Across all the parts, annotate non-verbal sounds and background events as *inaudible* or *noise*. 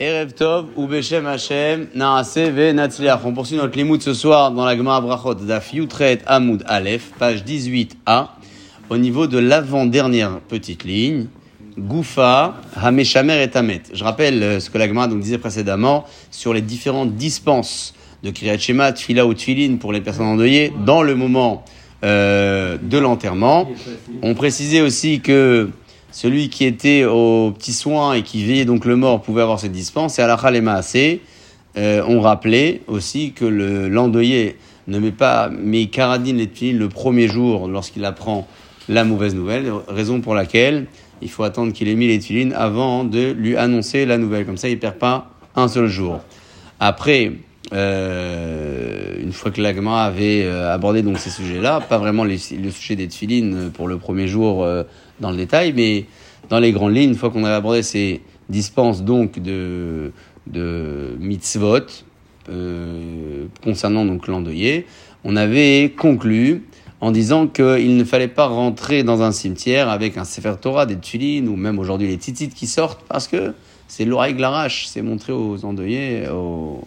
Erev ou Hashem Naase ve Natzliach. On poursuit notre limoud ce soir dans la Gemara Brachot Daf Yutret Amoud Aleph, page 18a, au niveau de l'avant-dernière petite ligne. Goufa, Hameshamer et Tamet. Je rappelle euh, ce que la Gemara disait précédemment sur les différentes dispenses de Kriyat Shema, Tfila ou Tfilin pour les personnes endeuillées dans le moment euh, de l'enterrement. On précisait aussi que celui qui était aux petits soins et qui veillait donc le mort pouvait avoir cette dispense. Et à la et Maasé, euh, on rappelait aussi que le l'endeuillé ne met pas mes caradines les le premier jour lorsqu'il apprend la mauvaise nouvelle, raison pour laquelle il faut attendre qu'il ait mis les tfilines avant de lui annoncer la nouvelle. Comme ça, il perd pas un seul jour. Après, euh, une fois que l'agma avait euh, abordé donc ces sujets-là, pas vraiment le sujet des tfilines pour le premier jour euh, dans le détail, mais dans les grandes lignes, une fois qu'on avait abordé ces dispenses donc de, mitzvot euh, concernant donc l'endeuillé, on avait conclu en disant qu'il ne fallait pas rentrer dans un cimetière avec un Sefer Torah, des tfilines ou même aujourd'hui les titites qui sortent parce que c'est l'oreille l'arrache, c'est montré aux endeuillés, aux,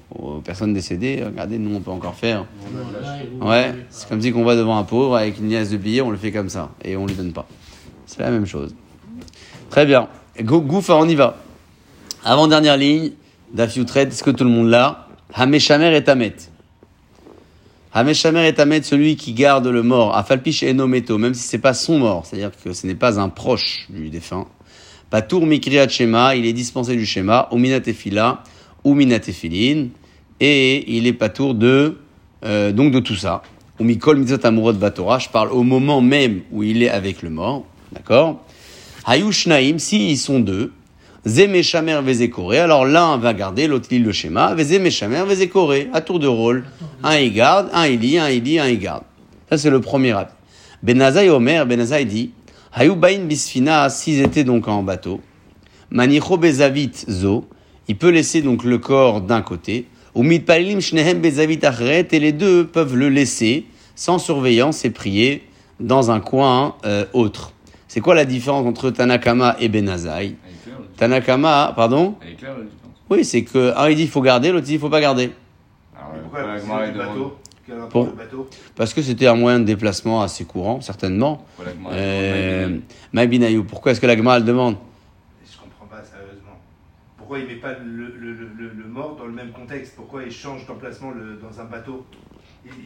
personnes décédées. Regardez, nous on peut encore faire. Ouais, c'est comme si qu'on va devant un pauvre avec une liasse de billets, on le fait comme ça et on lui donne pas. C'est la même chose. Très bien. Goufa, on y va. Avant dernière ligne, Dafiutret, est-ce que tout le monde l'a? Hameshamer et Tamet. Hameshamer et Tamet, celui qui garde le mort, Afalpish et Nometo, même si c'est pas son mort, c'est-à-dire que ce n'est pas un proche du défunt. Patour Mikriat Shema, il est dispensé du schéma, Umina Tefila, Umina Tefilin, et il est patour de, euh, donc de tout ça. Umikol Mitzot Amurot Batora, je parle au moment même où il est avec le mort, d'accord? Hayushnaim, si ils sont deux, Zemeshamer Vezekore, alors l'un va garder, l'autre lit le schéma, Vezemeshamer Vezekore, à tour de rôle. Un il garde, un il lit, un il lit, un il garde. Ça c'est le premier avis. Benazai Omer, Benazai dit, Hayubain Bisfina, s'ils étaient donc en bateau, Manicho Bezavit Zo, il peut laisser donc le corps d'un côté, ou Mitpalilim Shnehem Bezavit Achret, et les deux peuvent le laisser sans surveillance et prier dans un coin euh, autre. C'est quoi la différence entre Tanakama et Benazai Tanakama, pardon Elle est claire la différence. Oui, c'est que un il dit il faut garder, l'autre dit il faut pas garder. Alors, Pourquoi du bateau Quel rapport Pour- Parce que c'était un moyen de déplacement assez courant, certainement. elle Euh, pourquoi est-ce que la Gemara le demande Je comprends pas sérieusement. Pourquoi il met pas le, le, le, le- le mort dans le même contexte? Pourquoi il change d'emplacement dans un bateau?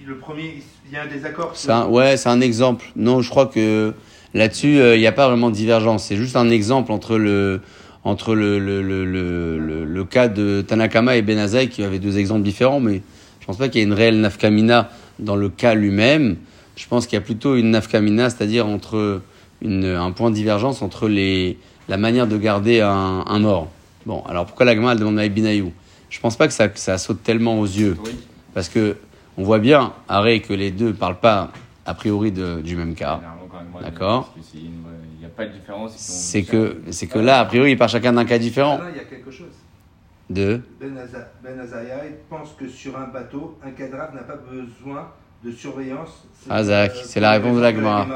Le premier, il y a un désaccord? Un- Ouais, c'est un exemple. Non, je crois que là-dessus, euh, il n'y a pas vraiment de divergence. C'est juste un exemple entre le, entre le, le, le, le, le- cas de Tanakama et Benazai, qui avaient deux exemples différents, mais pense pas qu'il y ait une réelle nafkamina dans le cas lui-même. Je pense qu'il y a plutôt une nafkamina, c'est-à-dire entre une, un point de divergence entre les, la manière de garder un, un mort. Bon, alors pourquoi la Gemara elle demande à Binayou Je pense pas que ça, que ça saute tellement aux yeux. Oui. Parce que on voit bien, Arrêt, que les deux parlent pas a priori de- du même cas. D'accord. c'est que, c'est que là, a priori, ils partent chacun d'un cas Ah différent. non, il y a quelque chose. De. Ben, Aza- ben pense que sur un bateau, un cadavre n'a pas besoin de surveillance. Azak, euh, c'est la réponse de la Gemara.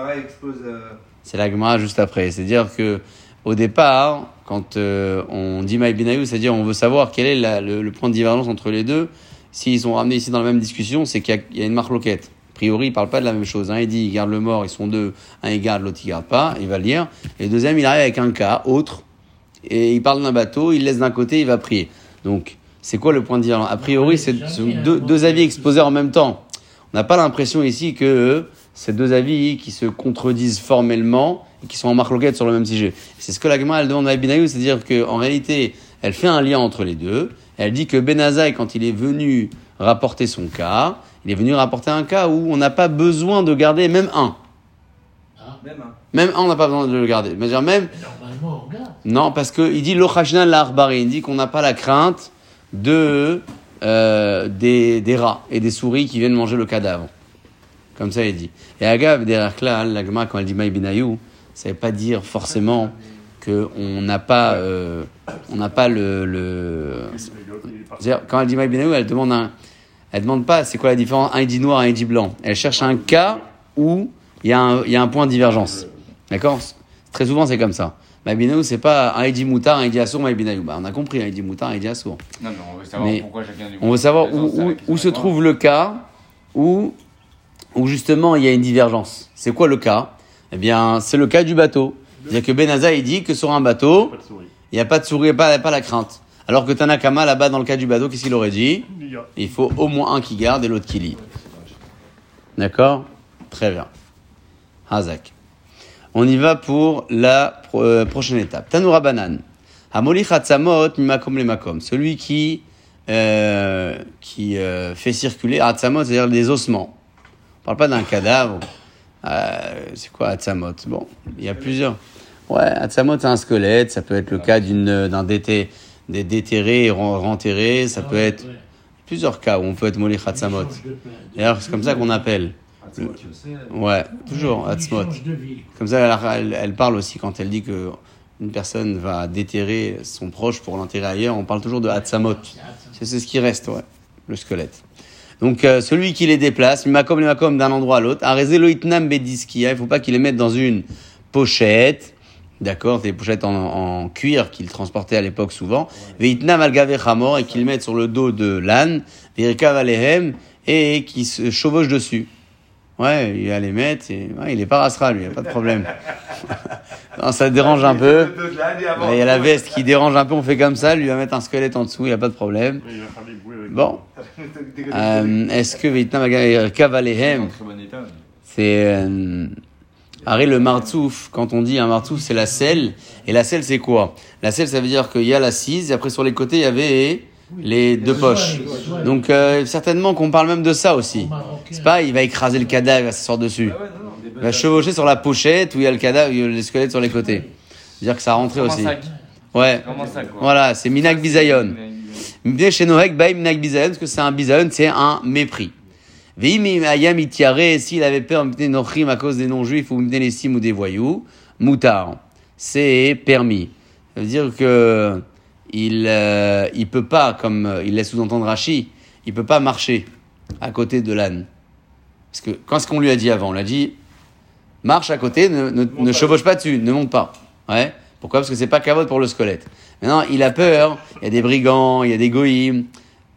Euh, C'est la Gemara juste après. C'est-à-dire que, au départ, quand euh, on dit Maïbinaïou, c'est-à-dire on veut savoir quel est la- le, le point de divergence entre les deux. S'ils sont ramenés ici dans la même discussion, c'est qu'il y a- il y, a une marque loquette. A priori, ils parlent pas de la même chose. Un, il dit, il garde le mort, ils sont deux. Un, il garde, l'autre, il garde pas. Il va le lire. Et le deuxième, il arrive avec un cas autre. Et il parle d'un bateau, il laisse d'un côté, il va prier. Donc, c'est quoi le point de divergence A priori, c'est deux, deux avis exposés en même temps. On n'a pas l'impression ici que euh, ces deux avis qui se contredisent formellement et qui sont en marloquette sur le même sujet. C'est ce que la Gemara elle demande à Benayou, c'est-à-dire qu'en réalité, elle fait un lien entre les deux. Elle dit que Benazai, quand il est venu rapporter son cas, il est venu rapporter un cas où on n'a pas besoin de garder même un. même un. Même un, on n'a pas besoin de le garder. Même, Normalement, on regarde. Non, parce qu'il dit l'ochashna l'arbari, il dit qu'on n'a pas la crainte de euh, des, des rats et des souris qui viennent manger le cadavre. Comme ça, il dit. Et Agav, derrière là, la Gemara, quand elle dit Maïbinaïou, ça ne veut pas dire forcément qu'on n'a pas, euh, on n'a pas le. quand elle dit Maïbinaïou, elle demande un. Elle demande pas c'est quoi la différence, un il dit noir, un il dit blanc. Elle cherche un cas où il y, a un- il y a un point de divergence. D'accord? Très souvent, c'est comme ça. Maïbinaou, c'est pas un Eidi Moutar, un Eidi Assour, Maïbinaou. Bah, on a compris, un Eidi Moutar, un Eidi Assour. Non, mais on veut savoir Mais pourquoi chacun du On veut savoir où, où- où se trouve le cas où, où justement il y a une divergence. C'est quoi le cas? Eh bien, c'est le cas du bateau. C'est-à-dire que Benaza, il dit que sur un bateau, Pas de souris. il n'y a pas de souris, pas, pas la crainte. Alors que Tanakama, là-bas, dans le cas du bateau, qu'est-ce qu'il aurait dit? Il faut au moins un qui garde et l'autre qui lit. D'accord? Très bien. Hazak. On y va pour la euh, prochaine étape. Tanoura Banan. Hamoli Hatzamot Mimakom le Makom. Celui qui, euh, qui euh, fait circuler Hatzamot, c'est-à-dire des ossements. On parle pas d'un cadavre. C'est quoi Hatzamot Bon, il y a plusieurs. Ouais, Hatzamot, c'est un squelette. Ça peut être le cas d'une, d'un des déterrés et ren- renterrés. Ça peut être plusieurs cas où on peut être Moli Hatzamot. D'ailleurs, c'est comme ça qu'on appelle. Ouais, toujours Hatzmot. Comme ça, elle, elle- parle aussi quand elle dit que une personne va déterrer son proche pour l'enterrer ailleurs. On parle toujours de Hatzamot. C'est c'est ce qui reste, ouais, le squelette. Donc, euh, celui qui les déplace, makom les makom d'un endroit à l'autre, itnam bediskia, il faut pas qu'il les mette dans une pochette, d'accord, des pochettes en, en cuir qu'il transportait à l'époque souvent, veitnam chamor, et qu'il mette sur le dos de l'âne, alehem, et qui se chevauche dessus. Ouais, il va les mettre, et, ouais, il est pas rassera, lui, y a pas de problème. *laughs* non, ça dérange un peu. Il y a la veste qui dérange un peu, on fait comme ça, lui va mettre un squelette en dessous, il n'y a pas de problème. Il. Bon, *laughs* euh, est-ce que Vietnam a Kavalehem, état. c'est. Euh, Arrête le martouf, quand on dit un martouf, c'est la selle. Et la selle, c'est quoi? La selle, ça veut dire qu'il y a l'assise, et après sur les côtés, il y avait les deux poches. Donc, euh, certainement qu'on parle même de ça aussi. C'est pas, il va écraser le cadavre, il va s'asseoir dessus. Il va chevaucher sur la pochette où il y a le cadavre, il y a les squelettes sur les côtés. C'est-à-dire que ça rentrait aussi. Ouais. Comme un sac, quoi. Voilà, c'est Minak Bizayon. Bien chez Nohek, Baïm Minak Bizayon, parce que c'est un Bizayon, c'est un mépris. Veim Ayam Itiare, s'il avait peur de Nochrim à cause des non-juifs ou les sim ou des voyous, Moutar, c'est permis. Ça veut dire que il, euh, il peut pas, comme euh, il laisse sous-entendre Rachi, il peut pas marcher à côté de l'âne. Parce que quand ce qu'on lui a dit avant, on l'a dit, marche à côté, ne, ne, ne chevauche pas dessus, ne monte pas. Ouais. Pourquoi? Parce que c'est pas cavote pour le squelette. Maintenant, il a peur, il y a des brigands, il y a des goïms,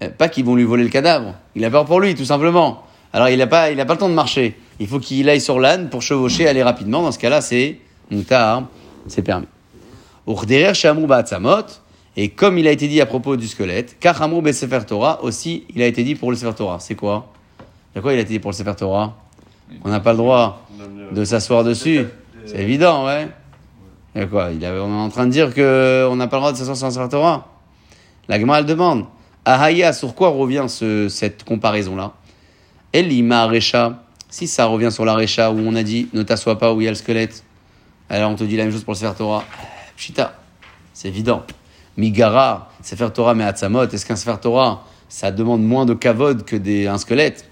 euh, pas qu'ils vont lui voler le cadavre. Il a peur pour lui, tout simplement. Alors, il n'a pas, il a pas le temps de marcher. Il faut qu'il aille sur l'âne pour chevaucher, aller rapidement. Dans ce cas-là, c'est moutar, c'est permis. Urderer shamou ba'atzamot, et comme il a été dit à propos du squelette, kachamou be'sefer Torah, aussi, il a été dit pour le sefer Torah. C'est quoi? De quoi il a été dit pour le sefer Torah? On n'a pas le droit de s'asseoir dessus. C'est évident, ouais. Et quoi? Il avait, On est en train de dire que on n'a pas le droit de s'asseoir sur un Sefer Torah. La Gemara, elle demande. Ahaya, sur quoi revient ce, cette comparaison-là? Elima Recha. Si ça revient sur la Recha où on a dit ne t'assois pas où il y a le squelette, alors on te dit la même chose pour le Sefer Torah. Pshita, c'est évident. Migara, Sefer Torah mais Hatzamot, est-ce qu'un Sefer Torah, ça demande moins de kavod que des, un squelette?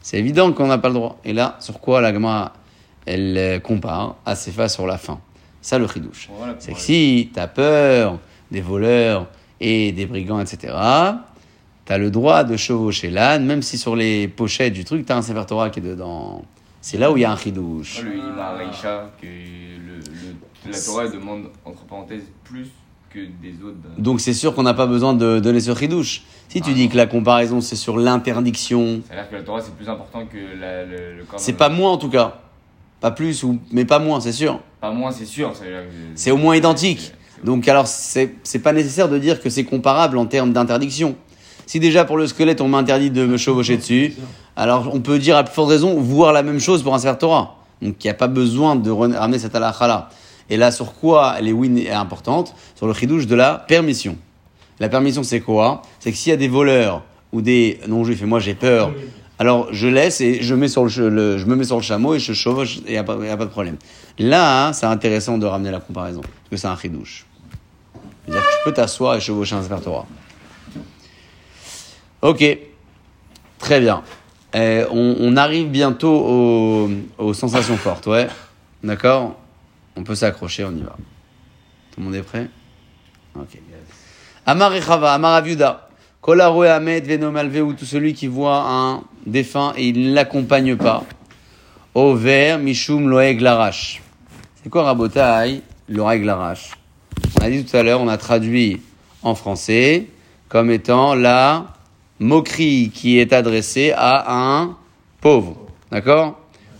C'est évident qu'on n'a pas le droit. Et là, sur quoi la Gemara, elle euh, compare à Sefa sur la fin? Ça, le chidouche. Voilà, C'est que si tu as peur des voleurs et des brigands, etc., tu as le droit de chevaucher l'âne, même si sur les pochettes du truc, tu as un Sefer Torah qui est dedans. C'est là où il y a un chidouche. Le la Torah demande, entre parenthèses, plus que des autres. Donc c'est sûr qu'on n'a pas besoin de donner ce chidouche. Si tu Ah dis non. que la comparaison c'est sur l'interdiction, C'est-à-dire que la Torah c'est plus important que la- le, le corps c'est pas moins en tout cas. Pas plus, ou, mais pas moins, c'est sûr. Pas moins, c'est sûr. C'est au moins identique. Donc alors, c'est c'est pas nécessaire de dire que c'est comparable en termes d'interdiction. Si déjà pour le squelette on m'interdit de me chevaucher dessus, alors on peut dire à plus forte raison voir la même chose pour un Sefer Torah. Donc il n'y a pas besoin de ramener cette halakha là. Et là, sur quoi les win est importante Sur le chidouche de la permission. La permission, c'est quoi? C'est que s'il y a des voleurs ou des non-juifs, et moi j'ai peur, alors je laisse et je, mets sur le, je me mets sur le chameau et je chevauche et il n'y a, a pas de problème. Là, hein, c'est intéressant de ramener la comparaison, parce que c'est un chidouche. C'est-à-dire que tu peux t'asseoir et chevaucher un Torah. Ok, très bien. Euh, on, on arrive bientôt aux, aux sensations fortes, ouais. D'accord? On peut s'accrocher, on y va. Tout le monde est prêt? Ok. Amar Echava, Amar Aviuda. Kolaroe Ahmed Venomalveu, tout celui qui voit un défunt et il ne l'accompagne pas. Over Mishum Loeg Larash. C'est quoi Rabotai l'arrache. On a dit tout à l'heure, on a traduit en français comme étant la moquerie qui est adressée à un pauvre. D'accord?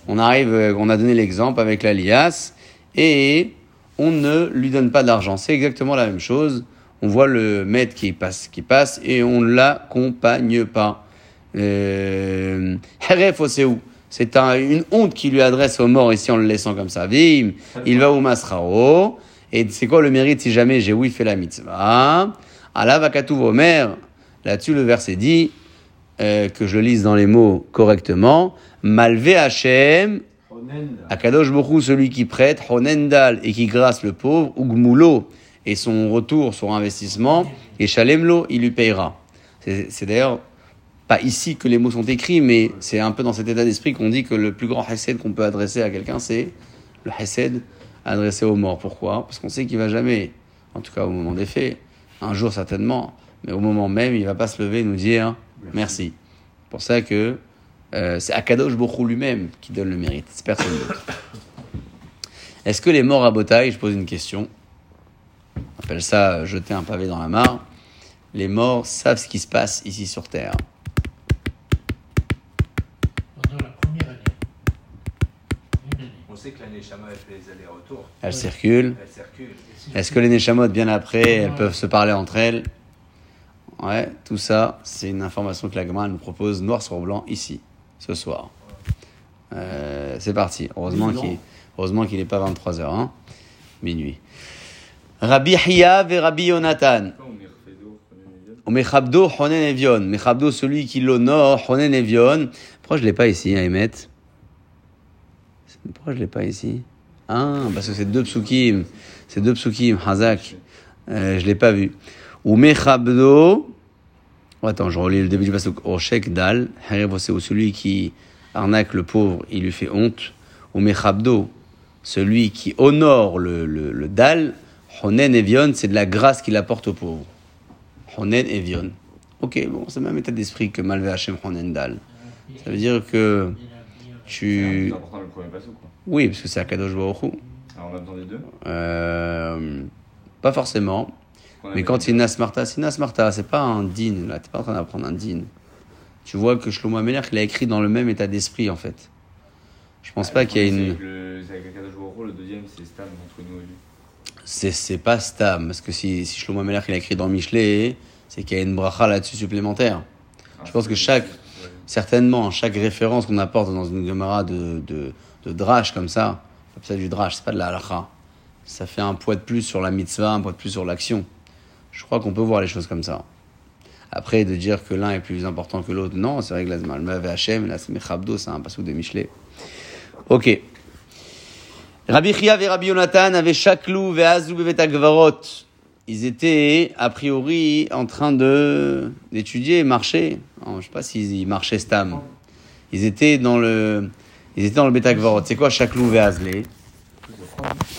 On arrive, euh, on a donné l'exemple avec la liasse et on ne lui donne pas d'argent. C'est exactement la même chose. On voit le maître qui passe, qui passe et on ne l'accompagne pas. Euh, *laughs* c'est un- une honte qu'il lui adresse au mort ici en le laissant comme ça. Vim, il va au Masrao. Et c'est quoi le mérite si jamais j'ai oui fait la mitzvah? Allah va Omer. Là-dessus, le verset dit, euh, que je lise dans les mots correctement, Malvé Hachem, Akadosh Bokhu, celui qui prête, Honendal, et qui grâce le pauvre, Ugmulo, et son retour, son investissement, et Shalemlo, il lui payera. C'est c'est d'ailleurs pas ici que les mots sont écrits, mais c'est un peu dans cet état d'esprit qu'on dit que le plus grand hesed qu'on peut adresser à quelqu'un, c'est le hesed adressé aux morts. Pourquoi? Parce qu'on sait qu'il va jamais, en tout cas au moment des faits, un jour certainement, mais au moment même, il va pas se lever et nous dire merci. C'est pour ça que euh, c'est Akadosh Bokhu lui-même qui donne le mérite, c'est personne d'autre. Est-ce que les morts à Botaï, je pose une question, on appelle ça euh, jeter un pavé dans la mare, les morts savent ce qui se passe ici sur Terre. pendant la première année. Une année. On sait que la Neshama, elle fait les allers-retours. Elles circulent. Elle circule. Est-ce que les Neshamot, bien après, elles peuvent se parler entre elles? Ouais, tout ça, c'est une information que la Gemara nous propose noir sur blanc ici, ce soir. Euh, c'est parti. Heureusement qu'il heureusement qu'il n'est pas 23h, hein minuit. Rabbi Hiya et Rabbi Yonatan. Mechabdo, Honen Evion. Mechabdo, celui qui l'honore, Honen Evion. Pourquoi je ne l'ai pas ici, Emet Pourquoi je ne l'ai pas ici? Ah, parce que c'est deux psukim. C'est deux psukim, Hazak. Euh, je ne l'ai pas vu. Ou Mechabdo. Attends, je relis le début du passage. Oshek Dal. C'est celui qui arnaque le pauvre, il lui fait honte. Ou Mechabdo, celui qui honore le, le, le Dal. Honen Evion, c'est de la grâce qu'il apporte au pauvre. Honen Evion. Ok, bon, c'est le même état d'esprit que Malvé Hashem Honen Dal. Ça veut dire que tu. plus important le premier passo, quoi. Oui, parce que c'est Akadosh Baruch Hu. Alors on a besoin des deux. Euh, pas forcément. Mais quand il Nasmarta, c'est Nasmarta, c'est pas un din. Là, t'es pas en train d'apprendre un din. Tu vois que Shlomo Ameler, il a écrit dans le même état d'esprit, en fait. Je pense Ah, pas qu'il y a une. c'est le- C'est avec le Kadosh Baruch Hu, le deuxième c'est Stam entre nous et lui. C'est, c'est pas Stam. Parce que si, si Shlomo Ameler, il a écrit dans Michelet, c'est qu'il y a une bracha là-dessus supplémentaire. Ah, Je pense que c'est- chaque- ouais. Certainement, chaque référence qu'on apporte dans une Gemara de, de, de drash comme ça, c'est pas du drash, c'est pas de la halakha. Ça fait un poids de plus sur la mitzvah, un poids de plus sur l'action. Je crois qu'on peut voir les choses comme ça. Après, de dire que l'un est plus important que l'autre, non, c'est vrai que la Zmalma Hachem, la Smechabdo, c'est un passou de Michelet. Ok. Rabbi Chia et Rabbi Yonatan avaient Shaklou et Azou. Ils étaient, a priori, en train de, d'étudier, marcher. Alors, je sais pas s'ils ils marchaient Stam. Ils étavais dans le, ils étaient dans le Betagvarot. C'est quoi Shaklou et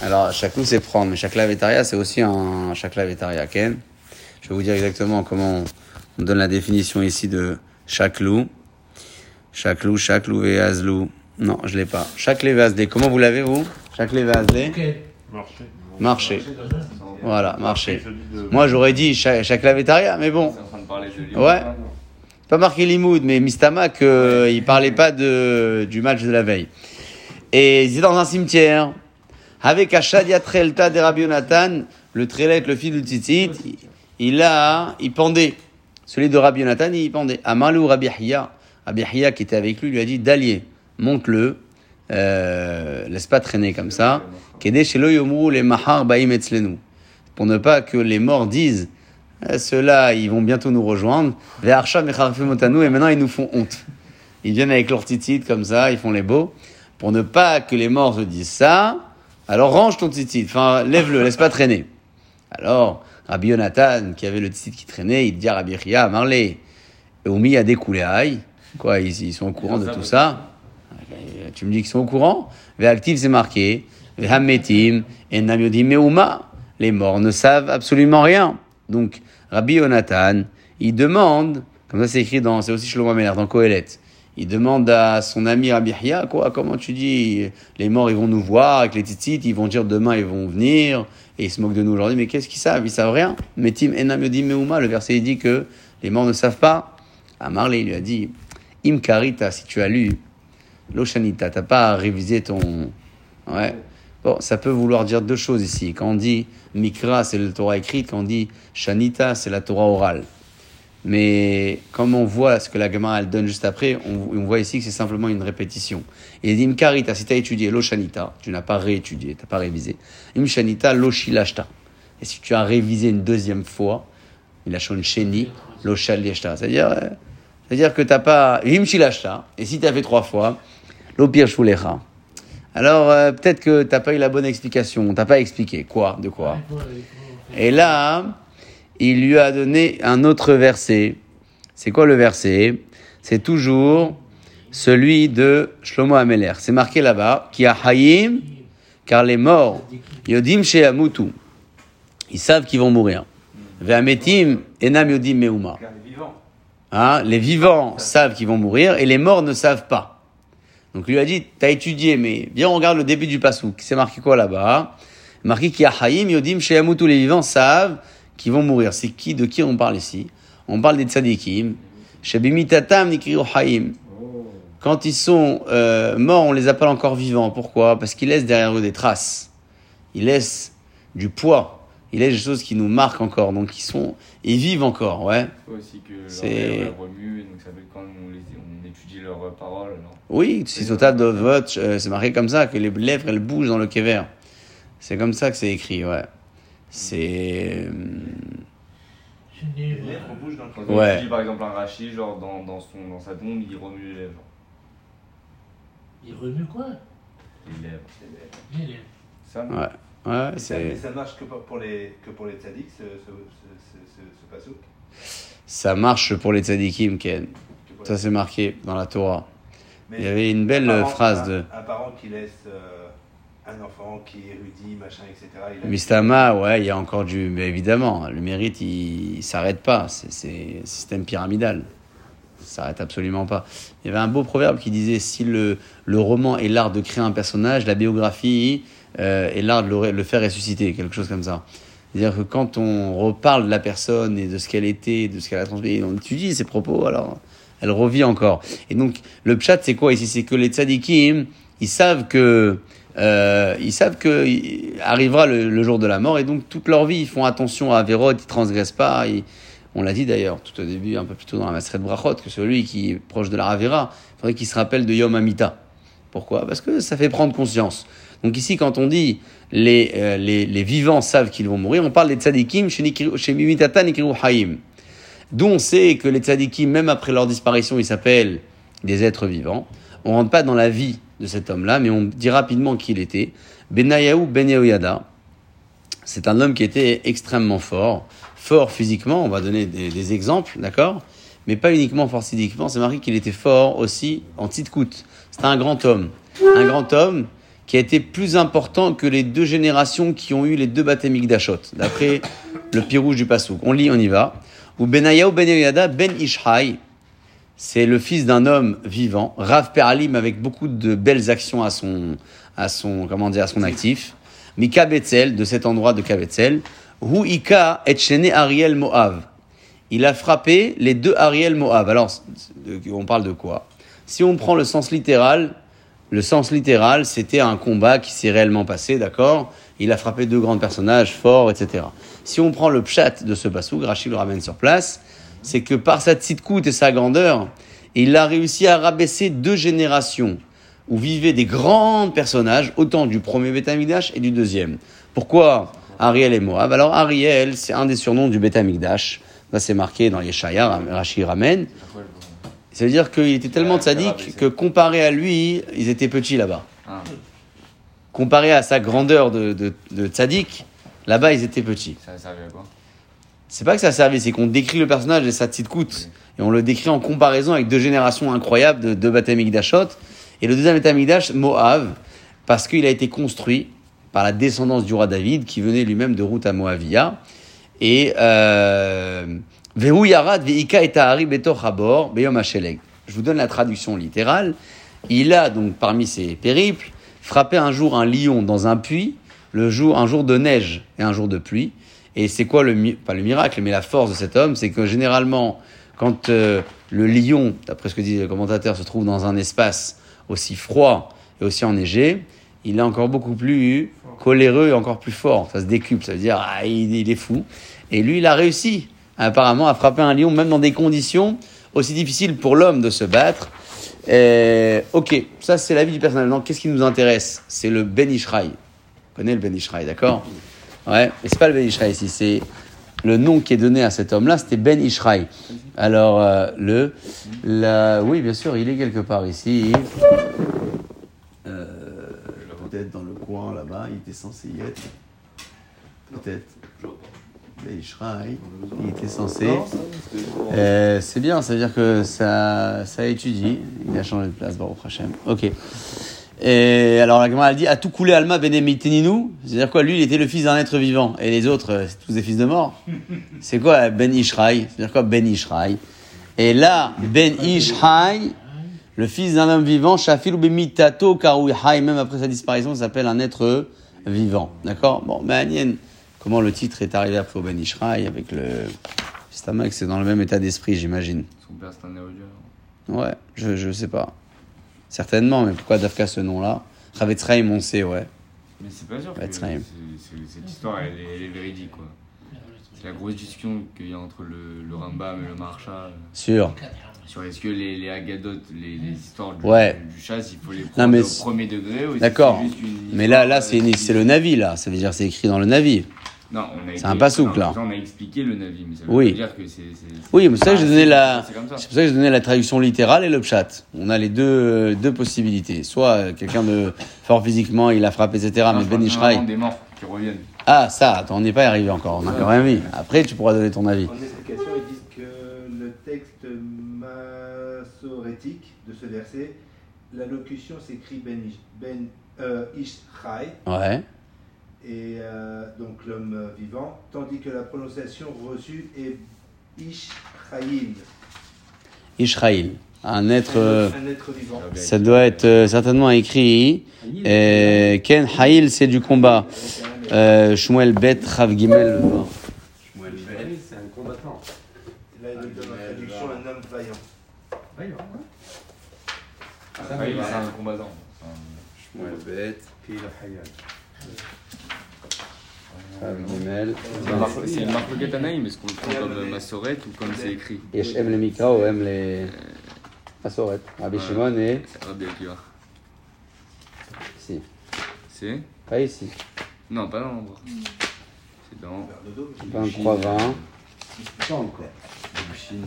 Alors, Shaklou, c'est prendre, mais Shakla Vetaria, c'est aussi un Shakla Vetaria, Ken. Je vais vous dire exactement comment on donne la définition ici de Shaklou. Shaklou, Shaklou et Azlou. Non, je l'ai pas. Et Azlé. Comment vous l'avez, vous? Shaklé et Azlé Ok. Marché. Marcher. Sans- Voilà, de- Moi, j'aurais dit Sha- Shakla Vetaria, mais bon. C'est en train de parler de Lyon. Ouais. C'est pas marqué Limoud, mais Mistama que il parlait pas de, du match de la veille. Et ils étaient dans un cimetière. Avec Achad Yatrelta de Rabbi le Trélet, le fils du Tzitzit, il- a, il pendait. Celui de Rabbi il pendait. Amalou Rabbi Hiya. Rabbi Hiya qui était avec lui lui a dit, Dalier, monte-le, euh, laisse pas traîner comme ça. Les mahar. Pour ne pas que les morts disent, eh, ceux-là, ils vont bientôt nous rejoindre. Et maintenant ils nous font honte. Ils viennent avec leur titite comme ça, ils font les beaux. Pour ne pas que les morts se disent ça, alors range ton titite, enfin lève-le, laisse pas traîner. Alors, Rabbi Yonatan, qui avait le titite qui traînait, il dit à Rabbi Chia, Marley, Oumi a découlé. Quoi, ils, sont au courant de tout ça? Tu me dis qu'ils sont au courant? Ve'activ, c'est marqué. Ve'hametim, et namyodim meuma. Les morts ne savent absolument rien. Donc, Rabbi Yonatan, il demande, comme ça c'est écrit dans, c'est aussi Shlomo Ameler, dans Kohelet, il demande à son ami Rabbi quoi, comment tu dis, les morts ils vont nous voir avec les titites, ils vont dire demain ils vont venir, et ils se moquent de nous aujourd'hui, mais qu'est-ce qu'ils savent? Ils savent rien. Metim enam yodim meuma, le verset il dit que les morts ne savent pas. À il lui a dit, Im karita, si tu as lu, l'oshanita, t'as pas révisé ton... Ouais. Bon, ça peut vouloir dire deux choses ici. Quand on dit Mikra, c'est la Torah écrite. Quand on dit Shanita, c'est la Torah orale. Mais comme on voit ce que la Gemara elle donne juste après, on, on voit ici que c'est simplement une répétition. Et il dit Imkarita, si tu as étudié lo Shanita, tu n'as pas réétudié, tu n'as pas révisé. Im Shanita, lo Shilashta. Et si tu as révisé une deuxième fois, il a Sheni, lo Shalishta. C'est-à-dire, euh, c'est-à-dire que tu n'as pas. Im Shilashta. Et si tu as fait trois fois, lo Pir Shulecha. Alors, euh, peut-être que tu n'as pas eu la bonne explication. On t'a pas expliqué. Quoi? De quoi? Et là, il lui a donné un autre verset. C'est quoi le verset? C'est toujours celui de Shlomo Ameler. C'est marqué là-bas, qui a Hayim, car les morts, Yodim Sheamutu, ils savent qu'ils vont mourir. Ve'ametim, Enam Yodim Meuma. Regarde les vivants. Hein, les vivants savent qu'ils vont mourir et les morts ne savent pas. Donc lui a dit, t'as étudié, mais viens on regarde le début du pasouk. C'est marqué quoi là-bas? Marqué qu'il y a Hayim, Yodim, Sheyamu, tous les vivants savent qu'ils vont mourir. C'est qui, de qui on parle ici? On parle des tzadikim. Shebimitatam nikriu Hayim. Quand ils sont euh, morts, on les appelle encore vivants. Pourquoi? Parce qu'ils laissent derrière eux des traces. Ils laissent du poids. Ils laissent des choses qui nous marquent encore. Donc ils sont, ils vivent encore, ouais. C'est- leurs paroles. Oui, si total de vote, euh, c'est marqué comme ça, que les lèvres elles bougent dans le kever. C'est comme ça que c'est écrit, ouais. C'est. euh, Les lèvres bougent dans le Quand Ouais. étudie par exemple un rachis, genre dans, dans, son, dans sa tombe, il remue les lèvres. Il remue quoi? Les lèvres. Les lèvres. Ça, non Ouais, ouais, Mais ça, c'est. ça marche que pour les, que pour les tzaddiks, ce, ce, ce, ce, Ça marche pour les tzadikim, Ken. Ça, les- c'est marqué dans la Torah. Mais Il y avait une belle un parent- phrase un- de. Un parent qui laisse euh, un enfant qui est érudit, machin, etc. il a- Mistama, ouais, il y a encore du. Mais évidemment, le mérite, il, il s'arrête pas. C'est- un système pyramidal. Ça s'arrête absolument pas. Il y avait un beau proverbe qui disait si le, le roman est l'art de créer un personnage, la biographie euh, est l'art de le, le faire ressusciter, quelque chose comme ça. C'est-à-dire que quand on reparle de la personne et de ce qu'elle était, de ce qu'elle a transmis, on étudie ses propos, alors elle revit encore. Et donc, le pchat, c'est quoi ici? C'est que les tzadikim, ils savent que, euh, ils savent que arrivera le, jour de la mort, et donc toute leur vie, ils font attention à Avérot, ils transgressent pas. on l'a dit d'ailleurs tout au début, un peu plus tôt dans la Maseret Brachot, que celui qui est proche de la Ravera, il faudrait qu'il se rappelle de Yom Amita. Pourquoi? Parce que ça fait prendre conscience. Donc ici, quand on dit les, euh, les, vivants savent qu'ils vont mourir, on parle des tzadikim chez Nikri- chez Mimitata Nikriu Haïm. D'où on sait que les tzadikim, même après leur disparition, ils s'appellent des êtres vivants. On rentre pas dans la vie de cet homme-là, mais on dit rapidement qui il était. Benayahu Ben Yehoyada, c'est un homme qui était extrêmement fort, fort physiquement, on va donner des, exemples, d'accord? Mais pas uniquement fort physiquement, c'est marqué qu'il était fort aussi en tzidkout. C'était un grand homme. Un grand homme qui a été plus important que les deux générations qui ont eu les deux baptêmiques d'Achot, d'après le pirouge du Passouk. On lit, on y va. Ou Benayahu Ben Yehoyada Ben Ishai, c'est le fils d'un homme vivant, Rav Peralim avec beaucoup de belles actions à son, à son, comment dire, à son actif. Mika Betzel, de cet endroit de Kabetzel. Hu Ika et Ariel Moav. Il a frappé les deux Ariel Moav. Alors, on parle de quoi? Si on prend le sens littéral, le sens littéral, c'était un combat qui s'est réellement passé, d'accord? Il a frappé deux grands personnages forts, etc. Si on prend le pshat de ce basouk, Rachid le ramène sur place, c'est que par sa petite coûte et sa grandeur, il a réussi à rabaisser deux générations où vivaient des grands personnages, autant du premier Betamigdash et du deuxième. Pourquoi Ariel et Moab? Alors Ariel, c'est un des surnoms du Betamigdash. Ça, c'est marqué dans les Shaya, Rachid ramène. Ça veut dire qu'il était tellement rabaissé. que comparé à lui, ils étaient petits là-bas. Ah, Comparé à sa grandeur de, de, de tzaddik, là-bas, ils étaient petits. ça servait à quoi? C'est pas que ça servait, c'est qu'on décrit le personnage et sa petite coûte. Et on le décrit en comparaison avec deux générations incroyables de deux Beth. Et le deuxième Beth Moab, parce qu'il a été construit par la descendance du roi David, qui venait lui-même de route à Moavia. Et euh, Yarad Veika et Tahari Habor Beyom je vous donne la traduction littérale. Il a donc parmi ses périples frappé un jour un lion dans un puits, le jour, un jour de neige et un jour de pluie. Et c'est quoi le pas le miracle, mais la force de cet homme, c'est que généralement, quand euh, le lion, d'après ce que dit le commentateur, se trouve dans un espace aussi froid et aussi enneigé, il est encore beaucoup plus coléreux et encore plus fort. Ça se décuple, ça veut dire ah, il, est fou. Et lui, il a réussi apparemment à frapper un lion, même dans des conditions aussi difficiles pour l'homme de se battre. Euh, ok, ça c'est l'avis du personnel. Donc, qu'est-ce qui nous intéresse? C'est le Ben Ishraï. Vous connaissez le Ben Ishraï, d'accord? Ouais, mais c'est pas le Ben Ishraï ici, c'est le nom qui est donné à cet homme-là, c'était Ben Ishraï. Alors, euh, le, la, oui, bien sûr, il est quelque part ici. Euh, Peut-être dans le coin là-bas, il était censé y être. Peut-être. Ben Ishraï, il était censé. Euh, c'est bien, ça veut dire que ça, ça étudie. Il a changé de place, Baruch Hashem. Ok. Et alors la Gemara elle dit, a tout coulé Alma Benemiteninu C'est-à-dire quoi Lui, il était le fils d'un être vivant. Et les autres, euh, c'est tous des fils de mort. *laughs* C'est quoi Ben Ishraï? C'est-à-dire quoi Ben Ishraï? Et là, Ben Ishraï, le fils d'un homme vivant, Shafil ou Bemitato Karouihai, même après sa disparition, s'appelle un être vivant. D'accord? Bon, mais Anien, comment le titre est arrivé après au Ben Ishraï avec le. Stamak, c'est dans le même état d'esprit, j'imagine? Son père, c'est un. Ouais, je, je sais pas. Certainement, mais pourquoi Dafka ce nom-là Ravetzraim, on sait, ouais. Mais c'est pas sûr que cette histoire, elle est, elle est véridique, quoi. C'est la grosse discussion qu'il y a entre le, le Rambam et le Marsha. Sûr. Sur est-ce que les, les agadotes, les, les histoires du, Ouais. du chasse, il faut les prendre mais au c'est- premier degré ou que D'accord. Mais là, là, c'est euh, c'est le Navi, là. Ça veut dire c'est écrit dans le Navi. Non, on a C'est un pasouk, non, là. On a expliqué le Navi, mais ça veut Oui. pas dire que c'est. c'est- c'est- Oui, mais c'est ça que j'ai Ah, donné la. C'est comme ça. C'est pour ça que j'ai donné la traduction littérale et le pshat. On a les deux, deux possibilités. Soit euh, quelqu'un de fort physiquement, il a frappé, etc. Non, mais Ben Ishraï. des morts qui reviennent. Ah, ça, attends, on n'est pas arrivé encore. On a quand même mis. Après, tu pourras donner ton avis. En explication, ils disent que le texte massorétique de ce verset, la locution s'écrit Ben, ben euh, Ishraï, Ouais. Et euh, donc l'homme vivant, tandis que la prononciation reçue est Ishraïl, Ishraïl. Un être. euh, un être vivant. ça doit être euh, certainement écrit. Euh, Ken Haïl, c'est du combat. Euh, Shmuel Bet Rav Gimel. euh, C'est un combattant. Là, il nous donne en traduction un homme vaillant. Après, il c'est un combattant. Shmuel Bet Puis il a Hayal. C'est une marque- marque Ketanaïm, est-ce qu'on le prend comme Massoret ou comme c'est écrit Yesh Em le Mikra ou Em les. Masoret. Rabbi. Shimon et. Rabbi Akiva. Ici. C'est Pas ici. Non, pas dans l'endroit. C'est dans. 23, 20. Pas encore. Chine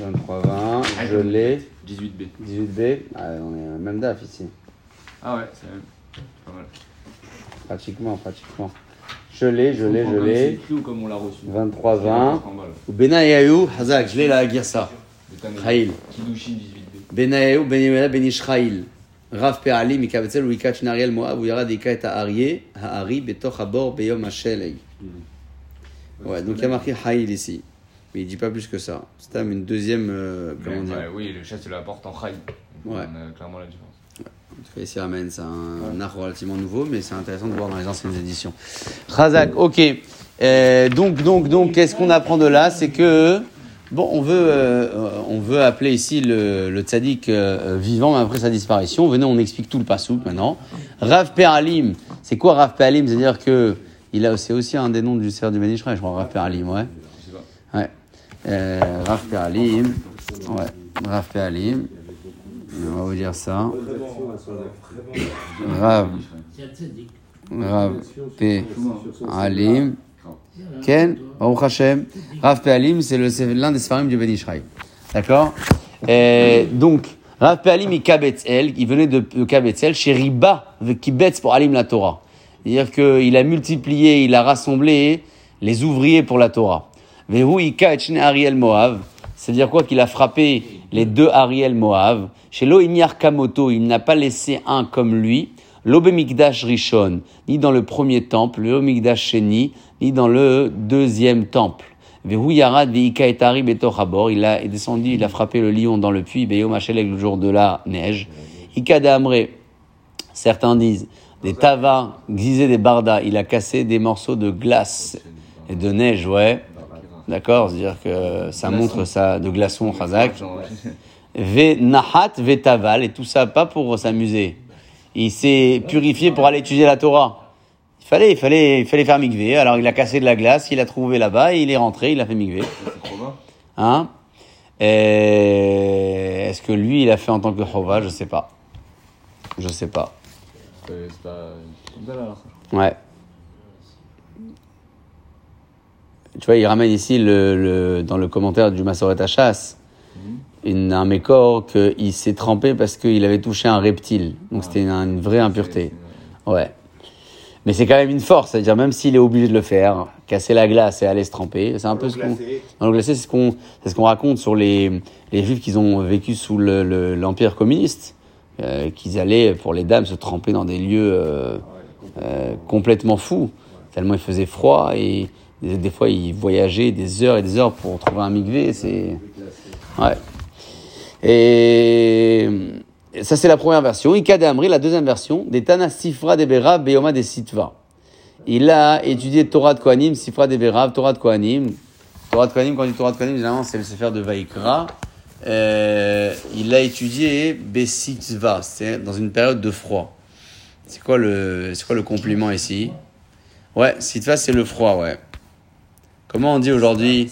23, 20. Je l'ai. 18B. 18b. Ah, on est à même DAF ici. Ah ouais, c'est c'est pas mal. Pratiquement, pratiquement. Je l'ai, je l'ai, je l'ai. écrit ou comme on l'a reçu 23, C'est 20. marqué en bas, là. Ou Benayahu, Hazak, je l'ai là, à Girsa. Le Tanaïm. Khaïl. Kiddushin 18B. Benayahu, Ben Yemela, Ben Ishraïl. Rav Pe'ali, Mikabetzel, Wika Chinariel, Moab, Yara Dika et Ha'ari, Ha'ari, Betoch Abor, Beyom Hashelei. Ouais, donc il y a marqué Haïl ici. Mais il dit pas plus que ça. C'est même une deuxième. euh, comment dire oui, le chat se l'apporte en Khaï. Ouais. On a clairement la différence. En tout cas, ici, Amen, c'est un, art relativement nouveau, mais c'est intéressant de voir dans les anciennes éditions. Razak, ok. Euh, donc, donc, donc, qu'est-ce qu'on apprend de là? C'est que, bon, on veut, euh, on veut appeler ici le, le tzaddik euh, vivant, mais après sa disparition. Venez, on explique tout le pasouk maintenant. Rav Pe'alim, c'est quoi Rav Pe'alim? C'est-à-dire que, il a, c'est aussi un des noms du Seigneur du Bénichra, je crois, Rav Pe'alim, ouais. Ouais. Rav Pe'alim, ouais. Rav Pe'alim. On va vous dire ça. Rav. Rav P. Alim. Ken, Baruch Hashem. Rav P. Alim, c'est l'un des Sfarim du Ben. D'accord? Donc, Rav P. Alim, il Kabetz El, il venait de, de Kabetz El, chez Riba, Kibetz pour Alim la Torah. C'est-à-dire qu'il a multiplié, il a rassemblé les ouvriers pour la Torah. Vehu Ariel Moav. C'est-à-dire quoi Qu'il a frappé les deux Ariel Moav? Chez Lo Inyar Kamoto, il n'a pas laissé un comme lui. L'Obemikdash Rishon, ni dans le premier temple, le Mikdash Sheni, ni dans le deuxième temple. Il a descendu, il a frappé le lion dans le puits, beyom le jour de la neige. Ika de amré. Certains disent, des tavas, gzizé des bardas. Il a cassé des morceaux de glace et de neige, ouais. D'accord, c'est-à-dire que ça montre ça de glaçon, chazak. Ve nahat, ve taval, et tout ça pas pour s'amuser. Il s'est purifié pour aller étudier la Torah. Il fallait, il fallait, il fallait faire mikvé. Alors il a cassé de la glace, il a trouvé là-bas, et il est rentré, il a fait mikvé. Hein? Et Est-ce que lui, il a fait en tant que chova? Je sais pas. Je sais pas. Ouais. Tu vois, il ramène ici le, le- dans le commentaire du Masoret Hachas, une, un mécor qu'il s'est trempé parce qu'il avait touché un reptile. Donc c'était une, une vraie impureté. Ouais. Mais c'est quand même une force, c'est-à-dire même s'il est obligé de le faire, casser la glace et aller se tremper, c'est un peu ce qu'on. Dans le glacé, c'est ce qu'on ce qu'on raconte sur les, les juifs qui ont vécu sous le- le- l'empire communiste, euh, qu'ils allaient pour les dames se tremper dans des lieux euh, euh, complètement fous, tellement il faisait froid et des, des fois ils voyageaient des heures et des heures pour trouver un migvé. C'est ouais. Et ça c'est la première version. Ika de Amri, la deuxième version, des Tana Sifra de Berav, Beoma de Sitva. Il a étudié Torah de Kohanim, Sifra de Berav, Torah de Kohanim. Torah de Kohanim, quand on dit Torah de Kohanim, généralement c'est le Sefer de Vaikra. Euh, il a étudié Besitva, c'est dans une période de froid. C'est quoi le, c'est quoi le compliment ici? Ouais, Sitva c'est le froid, ouais. Comment on dit aujourd'hui?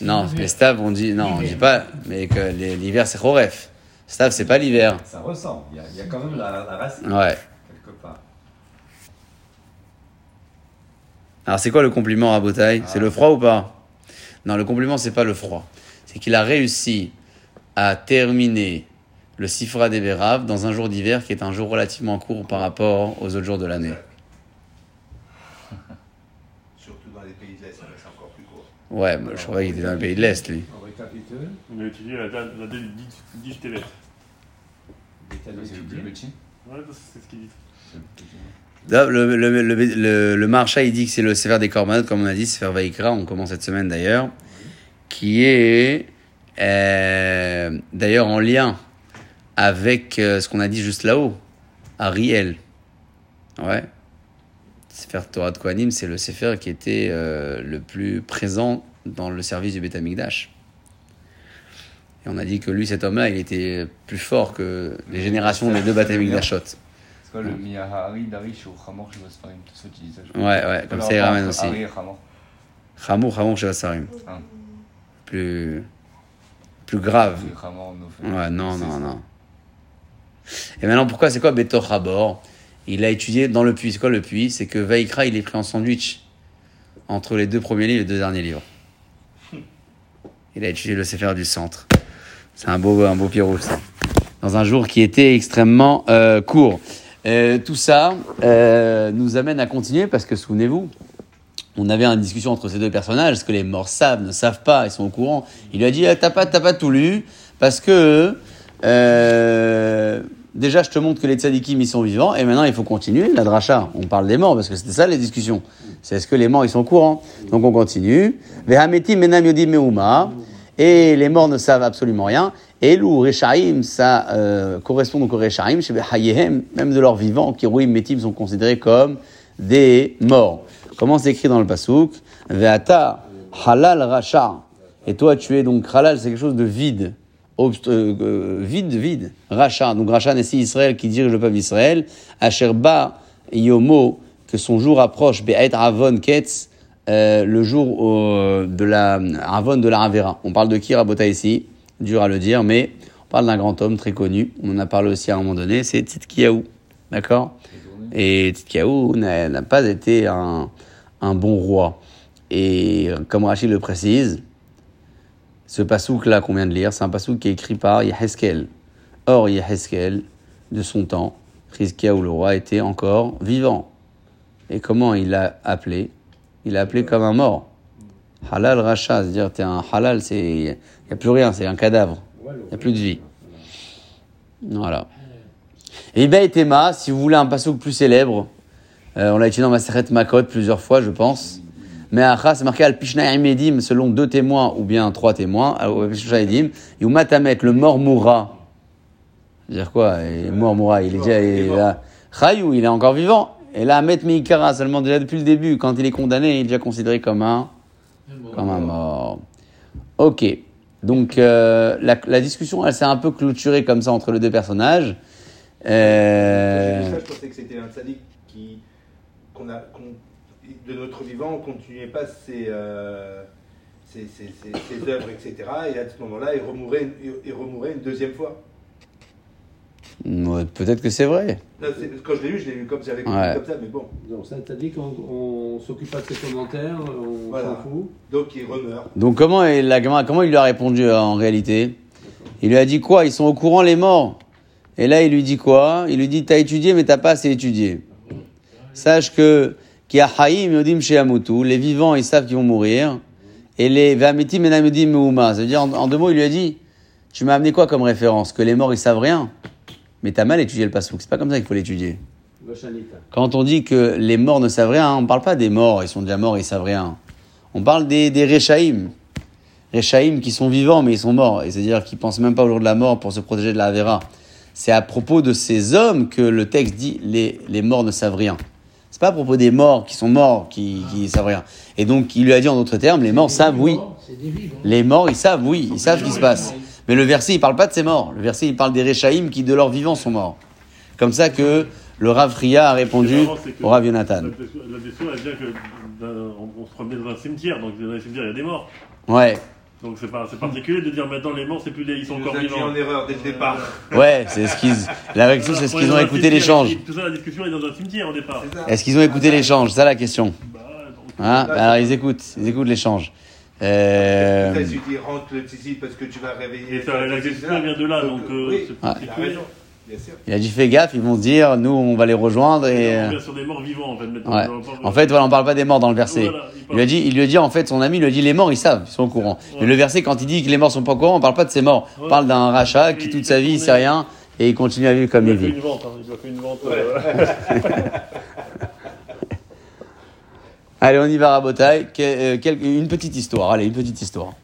Non, les staves on dit, non, on dit pas, mais que l'hiver c'est Choref. Stav c'est pas l'hiver. Ça ressemble. Il y a, il y a quand même la, la racine Ouais. quelque part. Alors c'est quoi le compliment à Botaï? C'est le froid ou pas? Non, le compliment c'est pas le froid. C'est qu'il a réussi à terminer le Sifra des Béraves dans un jour d'hiver qui est un jour relativement court par rapport aux autres jours de l'année. Surtout dans les pays de l'Est, c'est encore plus court. Ouais, moi, je croyais qu'il était dans le pays de l'Est, lui. On récapitule. On a étudié la date la date du 10 10 Tevet. C'est le plus petit. Ouais, c'est ce qu'il dit. C'est le Le, le, le, le, il dit que c'est le Sefer des Korbanot, comme on a dit, Sefer Vaikra, on commence cette semaine d'ailleurs, qui est euh, d'ailleurs en lien avec euh, ce qu'on a dit juste là-haut, Ariel. Ouais. Sefer Torah de Kohanim, c'est le Sefer qui était euh, le plus présent dans le service du Beth Amikdash. Et on a dit que lui, cet homme-là, il était plus fort que les générations des deux Beth Amikdashot. C'est quoi le Miyahari, Darish ou Hamor chez Vasfarim Tout ça, tu dis ça. je Ouais, ouais, comme ça, il ramène aussi. Hamor. Shevasarim. Ah. Plus, plus grave. Hamor, Ouais, non, non, non. Et maintenant, pourquoi c'est quoi Betor Habor Il a étudié dans le puits. C'est quoi le puits? C'est que Vaikra, il est pris en sandwich entre les deux premiers livres et les deux derniers livres. Il a étudié le Sefer du centre. C'est un beau, un beau pirouge, ça. Dans un jour qui était extrêmement euh, court. Euh, tout ça euh, nous amène à continuer parce que souvenez-vous, on avait une discussion entre ces deux personnages, ce que les morts savent, ne savent pas, ils sont au courant. Il lui a dit, Ah, t'as pas, pas tout lu, parce que déjà je te montre que les tzadikim ils sont vivants, et maintenant il faut continuer la dracha. On parle des morts, parce que c'était ça les discussions. C'est est-ce que les morts ils sont au courant Donc on continue. Et les morts ne savent absolument rien. Et lou rechaim, ça euh, correspond donc au rechaim, même de leurs vivants, qui rouim metim sont considérés comme des morts. Comment c'est écrit dans le pasouk Veata halal racha. Et toi, tu es donc halal, c'est quelque chose de vide. Euh, euh, vide, vide. Racha. Donc Racha, Nessi Israël, qui dirige le peuple d'Israël. Asherba Yomo, que son jour approche. Be'et Avon Ketz, euh, le jour de la Avon de la Ravera. On parle de qui, Rabota, ici? Dur à le dire, mais on parle d'un grand homme très connu. On en a parlé aussi à un moment donné, c'est Tzidkiyahu. D'accord? Et Tzidkiyahu n'a n'a pas été un, un bon roi. Et comme Rachid le précise, ce pasouk-là qu'on vient de lire, c'est un pasouk qui est écrit par Yeheskel. Or, Yeheskel, de son temps, Tzidkiyahu le roi, était encore vivant. Et comment il l'a appelé? Il l'a appelé comme un mort. Halal Racha, c'est-à-dire t'es un halal, c'est il n'y a plus rien, c'est un cadavre. Il n'y a plus de vie. Voilà. Et Tema, si vous voulez un passouk plus célèbre, euh, on l'a étudié dans Maseret Makot plusieurs fois, je pense. Mais Acha, c'est marqué al Pishna Edim, selon deux témoins ou bien trois témoins. Al Pishna Edim. Yumatamet, le mort mourra. C'est-à-dire quoi Le mort mourra. Il est déjà. Il là. Chayou, il est encore vivant. Et là, Met Meikara, seulement déjà depuis le début, quand il est condamné, il est déjà considéré comme un, comme un mort. Ok. Donc, euh, la, la discussion, elle s'est un peu clôturée comme ça entre les deux personnages. Euh, Ça, je pensais que c'était un sadique qui, qu'on a, qu'on- de notre vivant, on continuait pas ses, euh, ses, ses, ses- ses œuvres, etc. Et à ce moment-là, il remourait, il remourait une deuxième fois. ouais, Peut-être que c'est vrai. Non, quand je l'ai lu, je l'ai lu comme Ouais. comme ça, mais bon. Donc ça, t'as dit qu'on on s'occupe pas de ses commentaires, on Voilà. s'en fout. Donc il remeurt. Donc, comment, est la, comment il lui a répondu euh, en réalité? Il lui a dit quoi? Ils sont au courant, les morts. Et là, il lui dit quoi? Il lui dit T'as étudié, mais t'as pas assez étudié. Sache que, qui a haïm yodim sheyamutu, les vivants, ils savent qu'ils vont mourir. Et les vamitim menam yodim meuma. Ça veut dire, en, deux mots, il lui a dit Tu m'as amené quoi comme référence? Que les morts, ils savent rien. Mais t'as mal étudié le passouk. C'est pas comme ça qu'il faut l'étudier. Quand on dit que les morts ne savent rien, on ne parle pas des morts, ils sont déjà morts, ils savent rien. On parle des, des Réchaïm. Réchaïm qui sont vivants, mais ils sont morts. Et c'est-à-dire qu'ils pensent même pas au jour de la mort pour se protéger de la Avera. C'est à propos de ces hommes que le texte dit les, les morts ne savent rien. C'est pas à propos des morts qui sont morts qui, qui savent rien. Et donc, il lui a dit en d'autres termes, les morts savent oui. Les morts, ils savent, oui, ils savent ce qui se passe. Mais le verset, il parle pas de ces morts. Le verset, il parle des Réchaïm qui, de leur vivant, sont morts. Comme ça que le Rav Ria a répondu au Rav Yonatan. La question, elle vient que on, on se promenait dans un cimetière, donc dans un cimetière il y a des morts. Ouais, Donc c'est pas c'est particulier de dire maintenant les morts c'est plus des, ils sont encore vivants. en erreur dès le départ. *laughs* ouais, c'est ce qu'ils. La réaction, c'est ce qu'ils ont écouté l'échange. Tout ça, la discussion est dans un cimetière au départ. Est-ce qu'ils ont écouté l'échange? C'est ça la question. Bah, donc, Hein? Alors ils écoutent, ils écoutent l'échange. Euh, rentre le tzitzit parce que tu vas réveiller. et ça, la discussion vient de là, donc euh, oui, c'est il a particulier. Il a dit fais gaffe, ils vont se dire, nous on va les rejoindre et. On euh, sur des morts vivants en fait. maintenant. Ouais. En fait, voilà, on parle pas des morts dans le verset. Voilà, il Il lui a dit, il lui a dit en fait, son ami il lui a dit les morts ils savent, ils sont au courant. Mais le verset quand il dit que les morts sont pas au courant, on parle pas de ces morts. On parle d'un rachat qui toute sa vie il sait rien et il continue à vivre comme Il il vit. une vente, hein, il a fait une vente. euh, *laughs* *laughs* Allez, on y va, Rabotai. Que- euh, une petite histoire. Allez, une petite histoire.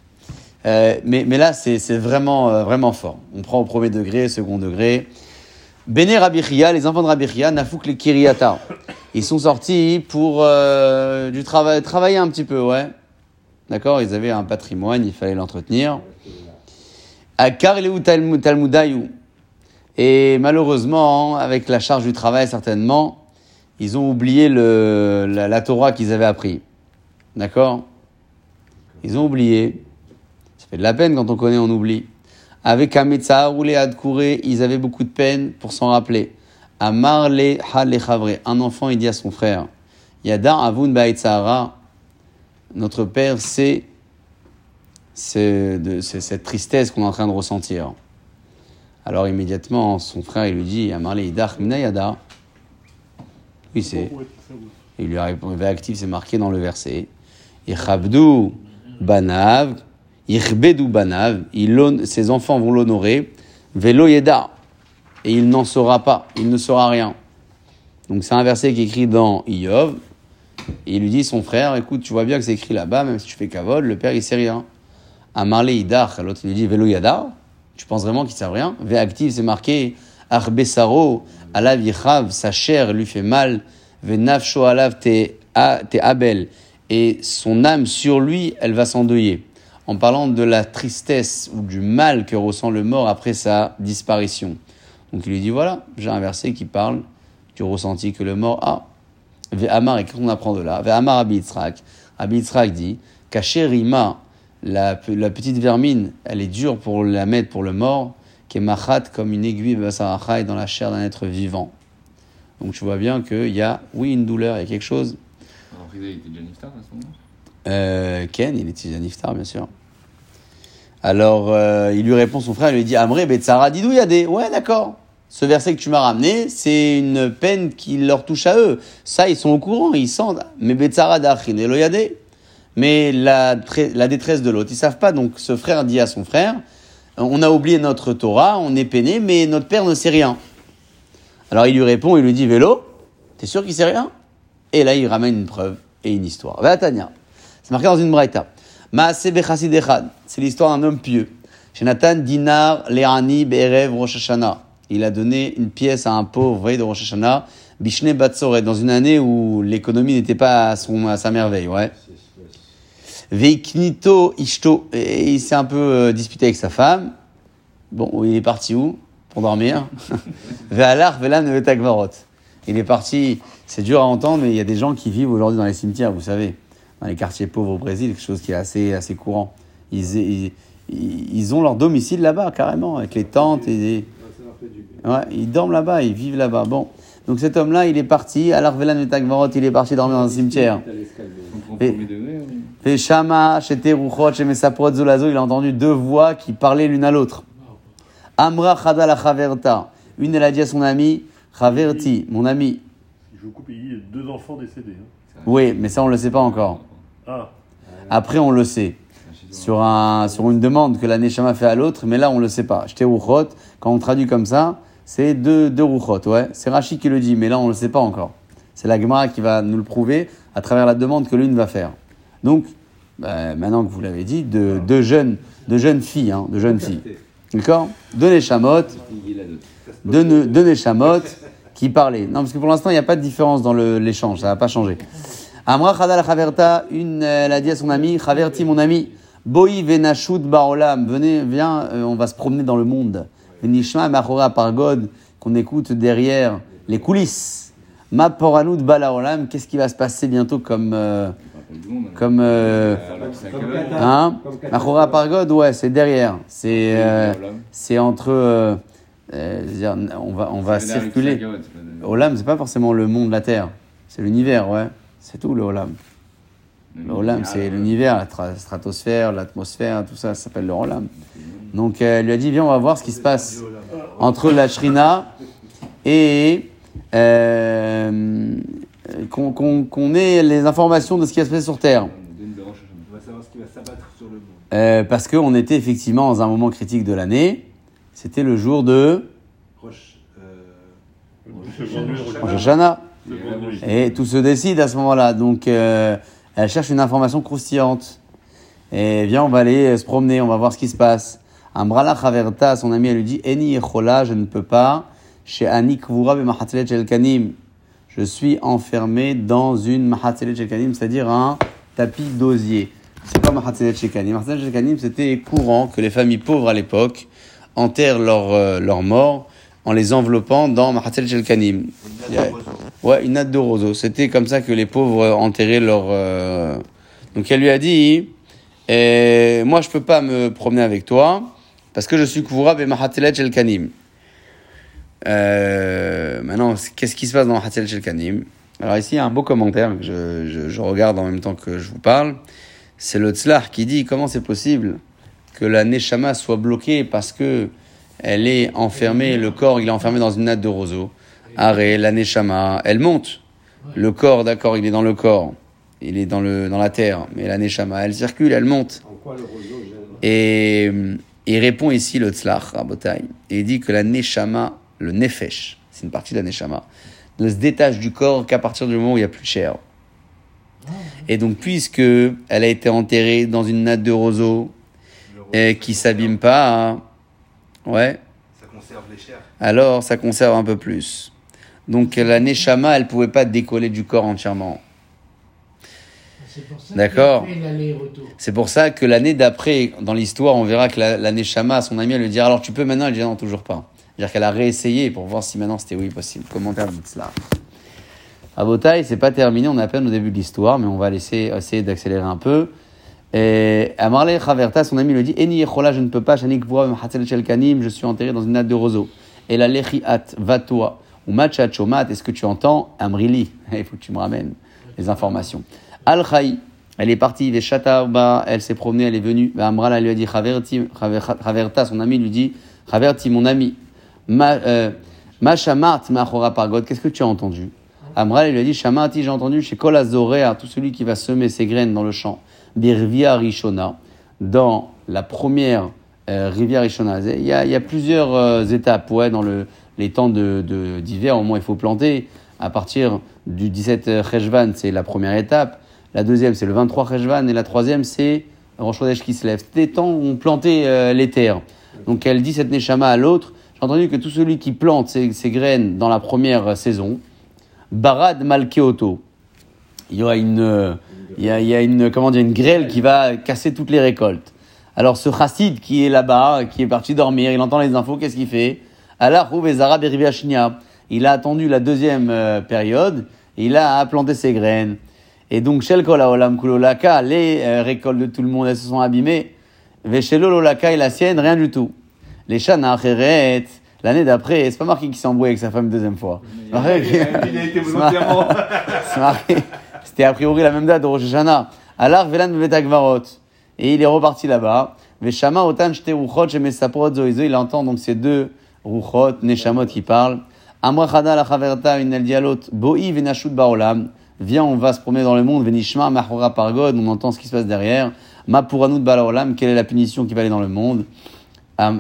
Euh, mais, mais là, c'est c'est vraiment, euh, vraiment fort. On prend au premier degré, second degré. Béné Rabichia, les enfants de Rabichia, Nafouk les Kiriata. Ils sont sortis pour euh, du travail, travailler un petit peu, ouais. D'accord Ils avaient un patrimoine, il fallait l'entretenir. À Karleu Talmud- Talmudayu. Et malheureusement, avec la charge du travail, certainement, ils ont oublié la, la Torah qu'ils avaient appris. D'accord? Ils ont oublié. Ça fait de la peine quand on connaît, on oublie. Avec Ametsa, roulé Adkouré, ils avaient beaucoup de peine pour s'en rappeler. Amar le un enfant, il dit à son frère Yada Avun Ba'etzahara, notre père, de- c'est cette tristesse qu'on est en train de ressentir. Alors immédiatement, son frère, il lui dit Amar le Idach Yada. Oui, c'est. Il lui a répondu, actif, c'est marqué dans le verset. Ichabdu banav, banav, ses enfants vont l'honorer, velo yeda, et il n'en saura pas, il ne saura rien. Donc c'est un verset qui est écrit dans Iyov, et il lui dit, son frère, écoute, tu vois bien que c'est écrit là-bas, même si tu fais kavod, le père il sait rien. Amarle idach, l'autre il lui dit, velo tu penses vraiment qu'il sait rien? Ve actif, c'est marqué, arbesaro, alav yichav, sa chair lui fait mal, Venafsho alav te a- te abel, et son âme sur lui, elle va s'endeuiller. En parlant de la tristesse ou du mal que ressent le mort après sa disparition. Donc il lui dit voilà, j'ai un verset qui parle du ressenti que le mort a. Ve'amar, et qu'on apprend de là Ve'amar Abi Yitzhak. Abi dit Kacherima, la, la petite vermine, elle est dure pour la mettre pour le mort, qui est comme une aiguille basarachai dans la chair d'un être vivant. Donc tu vois bien qu'il y a, oui, une douleur, il y a quelque chose. Il était déjà à ce moment Euh, Ken, il déjà niftar, bien sûr. Alors, euh, il lui répond, son frère, il lui dit, Amré, Betsara, didou yadé. Ouais, d'accord. Ce verset que tu m'as ramené, c'est une peine qui leur touche à eux. Ça, ils sont au courant, ils sentent. Mais Betsara d'achin, yadé. Mais la détresse de l'autre, ils savent pas. Donc, ce frère dit à son frère, on a oublié notre Torah, on est peiné, mais notre père ne sait rien. Alors, il lui répond, il lui dit, Vélo, t'es sûr qu'il sait rien? Et là, il ramène une preuve et une histoire. Va, Tania. C'est marqué dans une braïta. Maase. C'est l'histoire d'un homme pieux. Chez Nathan Dinar Leani Be'erev Rosh. Il a donné une pièce à un pauvre veille de Rosh Hashanah. Bishne dans une année où l'économie n'était pas à, son, à sa merveille, ouais. Veiknito Ishto. Et il s'est un peu euh, disputé avec sa femme. Bon, il est parti où? Pour dormir. *laughs* Ve'alar ve'lan ve'tagvarot. Il est parti. C'est dur à entendre, mais il y a des gens qui vivent aujourd'hui dans les cimetières, vous savez. Dans les quartiers pauvres au Brésil, quelque chose qui est assez, assez courant. Ils, ils, ils ont leur domicile là-bas, carrément, avec les tentes et. Ouais, ils dorment là-bas, ils vivent là-bas. Bon. Donc cet homme-là, il est parti. À l'Arvelan et Tagvarot, il est parti dormir dans un cimetière. Et-. Et Shama, chez Teruchot, chez Mesaprot, Zolazo, il a entendu deux voix qui parlaient l'une à l'autre. Amra Chada la Chaverta. Une, elle a dit à son ami, Chaverti, mon ami. Je vous coupe, il y a deux enfants décédés. hein. Oui, mais ça, on ne le sait pas encore. Ah, Après, on le sait. Sur, un, sur une demande que la Neshama fait à l'autre, mais là, on ne le sait pas. Chez Teruchot, quand on traduit comme ça, c'est deux, deux Ruchot, ouais. C'est Rashi qui le dit, mais là, on ne le sait pas encore. C'est la Gemara qui va nous le prouver à travers la demande que l'une va faire. Donc, bah, maintenant que vous l'avez dit, de, jeunes, de jeunes filles, hein, de jeunes filles. D'accord? Deux Neshamot, deux, ne- Neshamot qui parlaient. Non, parce que pour l'instant, il n'y a pas de différence dans l'échange, ça va pas changer. Amra Chadal Chaverta, une, elle a dit à son ami, Chaverti, mon ami, Boi venashut baolam, venez, viens, euh, on va se promener dans le monde. Venishma machora pargod, qu'on écoute derrière les coulisses. Ma poranout balaolam, qu'est-ce qui va se passer bientôt comme, euh, comme, euh, hein? Machora pargod, ouais, c'est derrière. C'est, euh, c'est entre, on va, on va circuler. Olam, c'est pas forcément le monde, la terre. C'est l'univers, ouais. C'est tout le Olam. Le Olam, c'est l'univers, la tra- stratosphère, l'atmosphère, tout ça, ça s'appelle le Olam. Donc, euh, elle lui a dit, viens, on va voir ce qui se passe entre la Shrina et euh, qu'on ait les informations de ce qui va se passer sur Terre. On va savoir ce qui va s'abattre sur le monde. Euh, parce qu'on était effectivement dans un moment critique de l'année. C'était le jour de euh, Rosh Hashanah. Et tout se décide à ce moment-là. Donc, euh, elle cherche une information croustillante. Et viens, on va aller euh, se promener, on va voir ce qui se passe. Ambrala Chaverta, son ami, elle lui dit Eni Echola, je ne peux pas. Chez Ani Kvura Mahatzelet Kanim. Je suis enfermé dans une Mahatzelet Kanim, c'est-à-dire un tapis d'osier. C'est pas Mahatzelet Kanim. Mahatzelet Kanim, c'était courant que les familles pauvres à l'époque enterrent leurs euh, leurs morts en les enveloppant dans Mahatzelet Kanim. Il y a- Ouais, une natte de roseau. C'était comme ça que les pauvres enterraient leur. euh, Donc elle lui a dit eh, Moi, je peux pas me promener avec toi parce que je suis Kouvra Mahatelet El Kanim. Euh, maintenant, qu'est-ce qui se passe dans Mahatelet El Kanim Alors, ici, il y a un beau commentaire que je, je- je regarde en même temps que je vous parle. C'est le Tzlach qui dit Comment c'est possible que la Neshama soit bloquée parce que elle est enfermée, le corps il est enfermé dans une natte de roseau. Arrêt, la Neshama, elle monte. Le corps, d'accord, il est dans le corps. Il est dans, le, dans la terre. Mais la Neshama, elle circule, elle monte. Et euh, il répond ici le Tzlach, Rabotai. Et il dit que la Neshama, le Nefesh, c'est une partie de la Neshama, ne se détache du corps qu'à partir du moment où il n'y a plus de chair. Et donc, puisque elle a été enterrée dans une natte de roseau et qui s'abîme pas, ouais, Ça conserve les chairs. alors ça conserve un peu plus. Donc la Neshama, elle pouvait pas décoller du corps entièrement. C'est pour ça D'accord. C'est pour ça que l'année d'après, dans l'histoire, on verra que la, la Neshama, à son ami, elle lui dit alors tu peux maintenant, elle dit non, toujours pas. C'est-à-dire qu'elle a réessayé pour voir si maintenant c'était oui possible. Commentaire de cela. À Botaï, c'est pas terminé, on est à peine au début de l'histoire, mais on va laisser, essayer d'accélérer un peu. Et à Marley Chaverta, son ami lui dit Eni Yechola, je ne peux pas, Shanik je suis enterré dans une natte de roseau. Et la Lechiat, va-toi, ou Machat Chomat, est-ce que tu entends Amrili? *laughs* Il faut que tu me ramènes les informations. Al Khaï, elle est partie, les Chatarba, elle s'est promenée, elle est venue. Ben, Amrala lui a dit Chaverta, son ami lui dit Chaverti, mon ami, ma, euh, ma Shamart, ma Chora Pargod, qu'est-ce que tu as entendu? Amral lui a dit Shamarti, j'ai entendu chez Kol Azorea, tout celui qui va semer ses graines dans le champ, Birvia Rishona, dans la première euh, rivière Rishona. Il y a, plusieurs euh, étapes, ouais, dans le, les temps de, de- d'hiver, au moins il faut planter. À partir du 17 Cheshvan, c'est la première étape. La deuxième, c'est le 23 Rejvan. Et la troisième, c'est Rosh qui se lève. C'était des temps où on plantait euh, les terres. Donc elle dit cette Neshama à l'autre. J'ai entendu que tout celui qui plante ses, graines dans la première euh, saison, Barad Malkeoto, il y aura une, euh, il y a, il y a une, comment dire, une grêle qui va casser toutes les récoltes. Alors ce chassid qui est là-bas, qui est parti dormir, il entend les infos, qu'est-ce qu'il fait? Allah. Il a attendu la deuxième euh, période, il a planté ses graines. Et donc, Shel les euh, récoltes de tout le monde, elles se sont abîmées. Et la sienne, rien du tout. Les Shana Acheret, l'année d'après, c'est pas marqué qu'il s'est embrouillé avec sa femme une deuxième fois. Il a été *laughs* volontairement. *laughs* C'était a priori la même date de Rosh Hashanah. Alar Velan Bevetagvarot. Et il est reparti là-bas. Veshama Otan Shte Ruchot Shemesaprot Zoizo. Il entend donc ces deux Ruchot, Neshamot qui parlent. Amra Chada la Chaverta Inel Dialot Boi Venashut Baolam. Viens, on va se promener dans le monde. Venishma Mahora Pargod. On entend ce qui se passe derrière. Ma Puranut Balaolam. Quelle est la punition qui va aller dans le monde?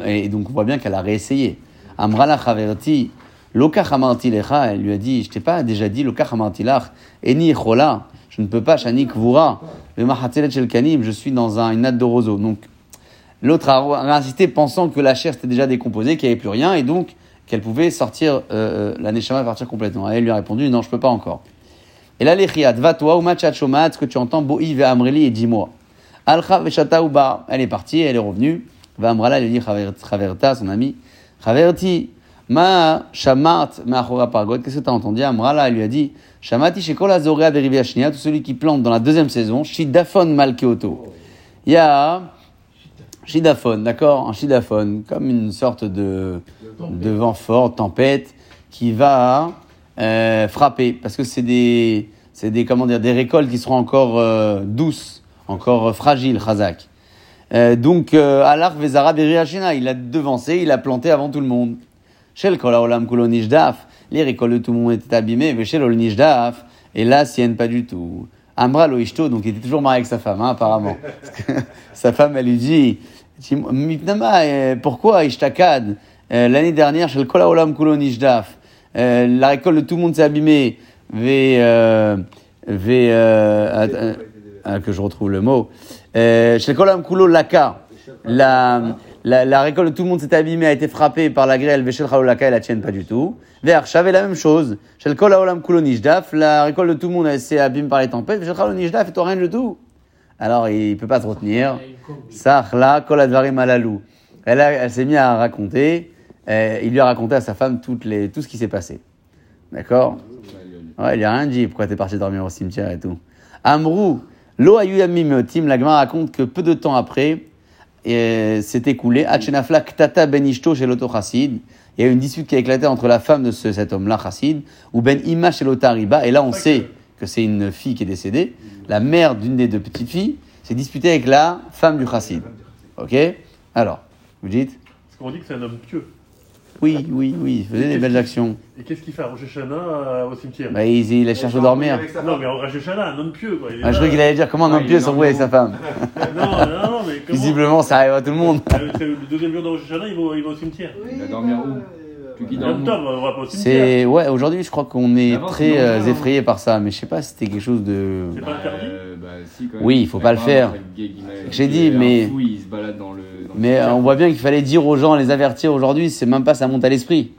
Et donc on voit bien qu'elle a réessayé. Amra la Chaverti. Loka Hamarti Lecha, elle lui a dit, je t'ai pas déjà dit, Loka Hamarti Lach, Eni Chola, je ne peux pas, Shani Kvura, Shel Kanim, je suis dans un, une natte de roseau. Donc, l'autre a, insisté pensant que la chair s'était déjà décomposée, qu'il n'y avait plus rien, et donc qu'elle pouvait sortir, euh, euh, la Neshama partir complètement. Et elle lui a répondu, non, je peux pas encore. Et là, les Chiat, va toi, ou machat shomat, ce que tu entends, Bo'i ve Amreli, et dis-moi. Alcha uba, elle est partie, elle est revenue. Va Amrala, elle lui dit, Chaver- Chaverta, son ami, Chaverti, Ma Shamart Machora Pargot, qu'est-ce que tu as entendu Amrala, lui a dit Shamati Shekol Azorea Berivia Shnia, tout celui qui plante dans la deuxième saison, Shidafon Malkeoto. Il y a Shidafon, d'accord? Un Shidafon, comme une sorte de, vent fort, tempête, qui va euh, frapper, parce que c'est des, des, comment dire, des récoltes qui seront encore euh, douces, encore euh, fragiles, Chazak. Euh, donc, Alar Vezara il a devancé, il a planté avant tout le monde. Shel Kol Haolam Kulo Nishdaf, les récoltes de tout le monde étaient abîmées, mais Shel Ol Nishdaf, et la sienne pas du tout. Amra Lo Ishto, donc il était toujours marié avec sa femme, hein, apparemment. *laughs* *laughs* Sa femme, elle lui dit, euh, pourquoi Ishtakad Euh, L'année dernière, Shel Kol Haolam Kulo Nishdaf, euh, la récolte de tout le monde s'est abîmée, ve, euh, ve, euh, ah, que je retrouve le mot. Shel Kol Haolam Kulo Laka, la, la, récolte de tout le monde s'est abîmée, a été frappée par la grêle, Veshel Chaolaka, et la tienne pas du tout. Vers j'avais la même chose. Shel la récolte de tout le monde s'est abîmée par les tempêtes, Veshel Chaolam Nishdaf, et toi rien du tout. Alors il peut pas se retenir. Sachla Kol Advarim Alalou. Elle, elle s'est mise à raconter, il lui a raconté à sa femme tout ce qui s'est passé. D'accord? Il lui a rien dit. Pourquoi t'es parti dormir au cimetière et tout? Amrou, Lo Ayuyamim Tim, la raconte que peu de temps après, s'est écoulé, Hachenafla Ktata Ben Ishto chez l'auto chassid. Il y a eu une dispute qui a éclaté entre la femme de ce- cet homme-là, chassid, ou Ben Ima chez l'Otariba. Et là, on sait que c'est une fille qui est décédée. La mère d'une des deux petites filles s'est disputée avec la femme du chassid. Ok? Alors, vous dites? Parce qu'on dit que c'est un homme pieux. Oui, oui, oui, il faisait des belles actions. Et qu'est-ce qu'il fait à Rosh Hashanah euh, au cimetière Bah, il, il la cherche à dormir. Non, mais Rosh Hashanah, un homme pieux, quoi. Il Ah, je croyais qu'il allait dire comment un Ouais, homme il pieux s'embrouille avec sa femme. *laughs* Non, non, non, mais comment Visiblement, ça arrive à tout le monde. Euh, c'est Le deuxième jour de Rosh Hashanah, il va, il va au cimetière. Il va dormir où cimetière. C'est ouais, aujourd'hui, je crois qu'on est Avant, très euh, hein. effrayé par ça, mais je sais pas si c'était quelque chose de. C'est pas interdit Euh, bah, si, quand même. Oui, il faut pas le faire. J'ai dit, mais- fou, il se balade dans le. Mais euh, on voit bien qu'il fallait dire aux gens, les avertir aujourd'hui, c'est même pas ça monte à l'esprit.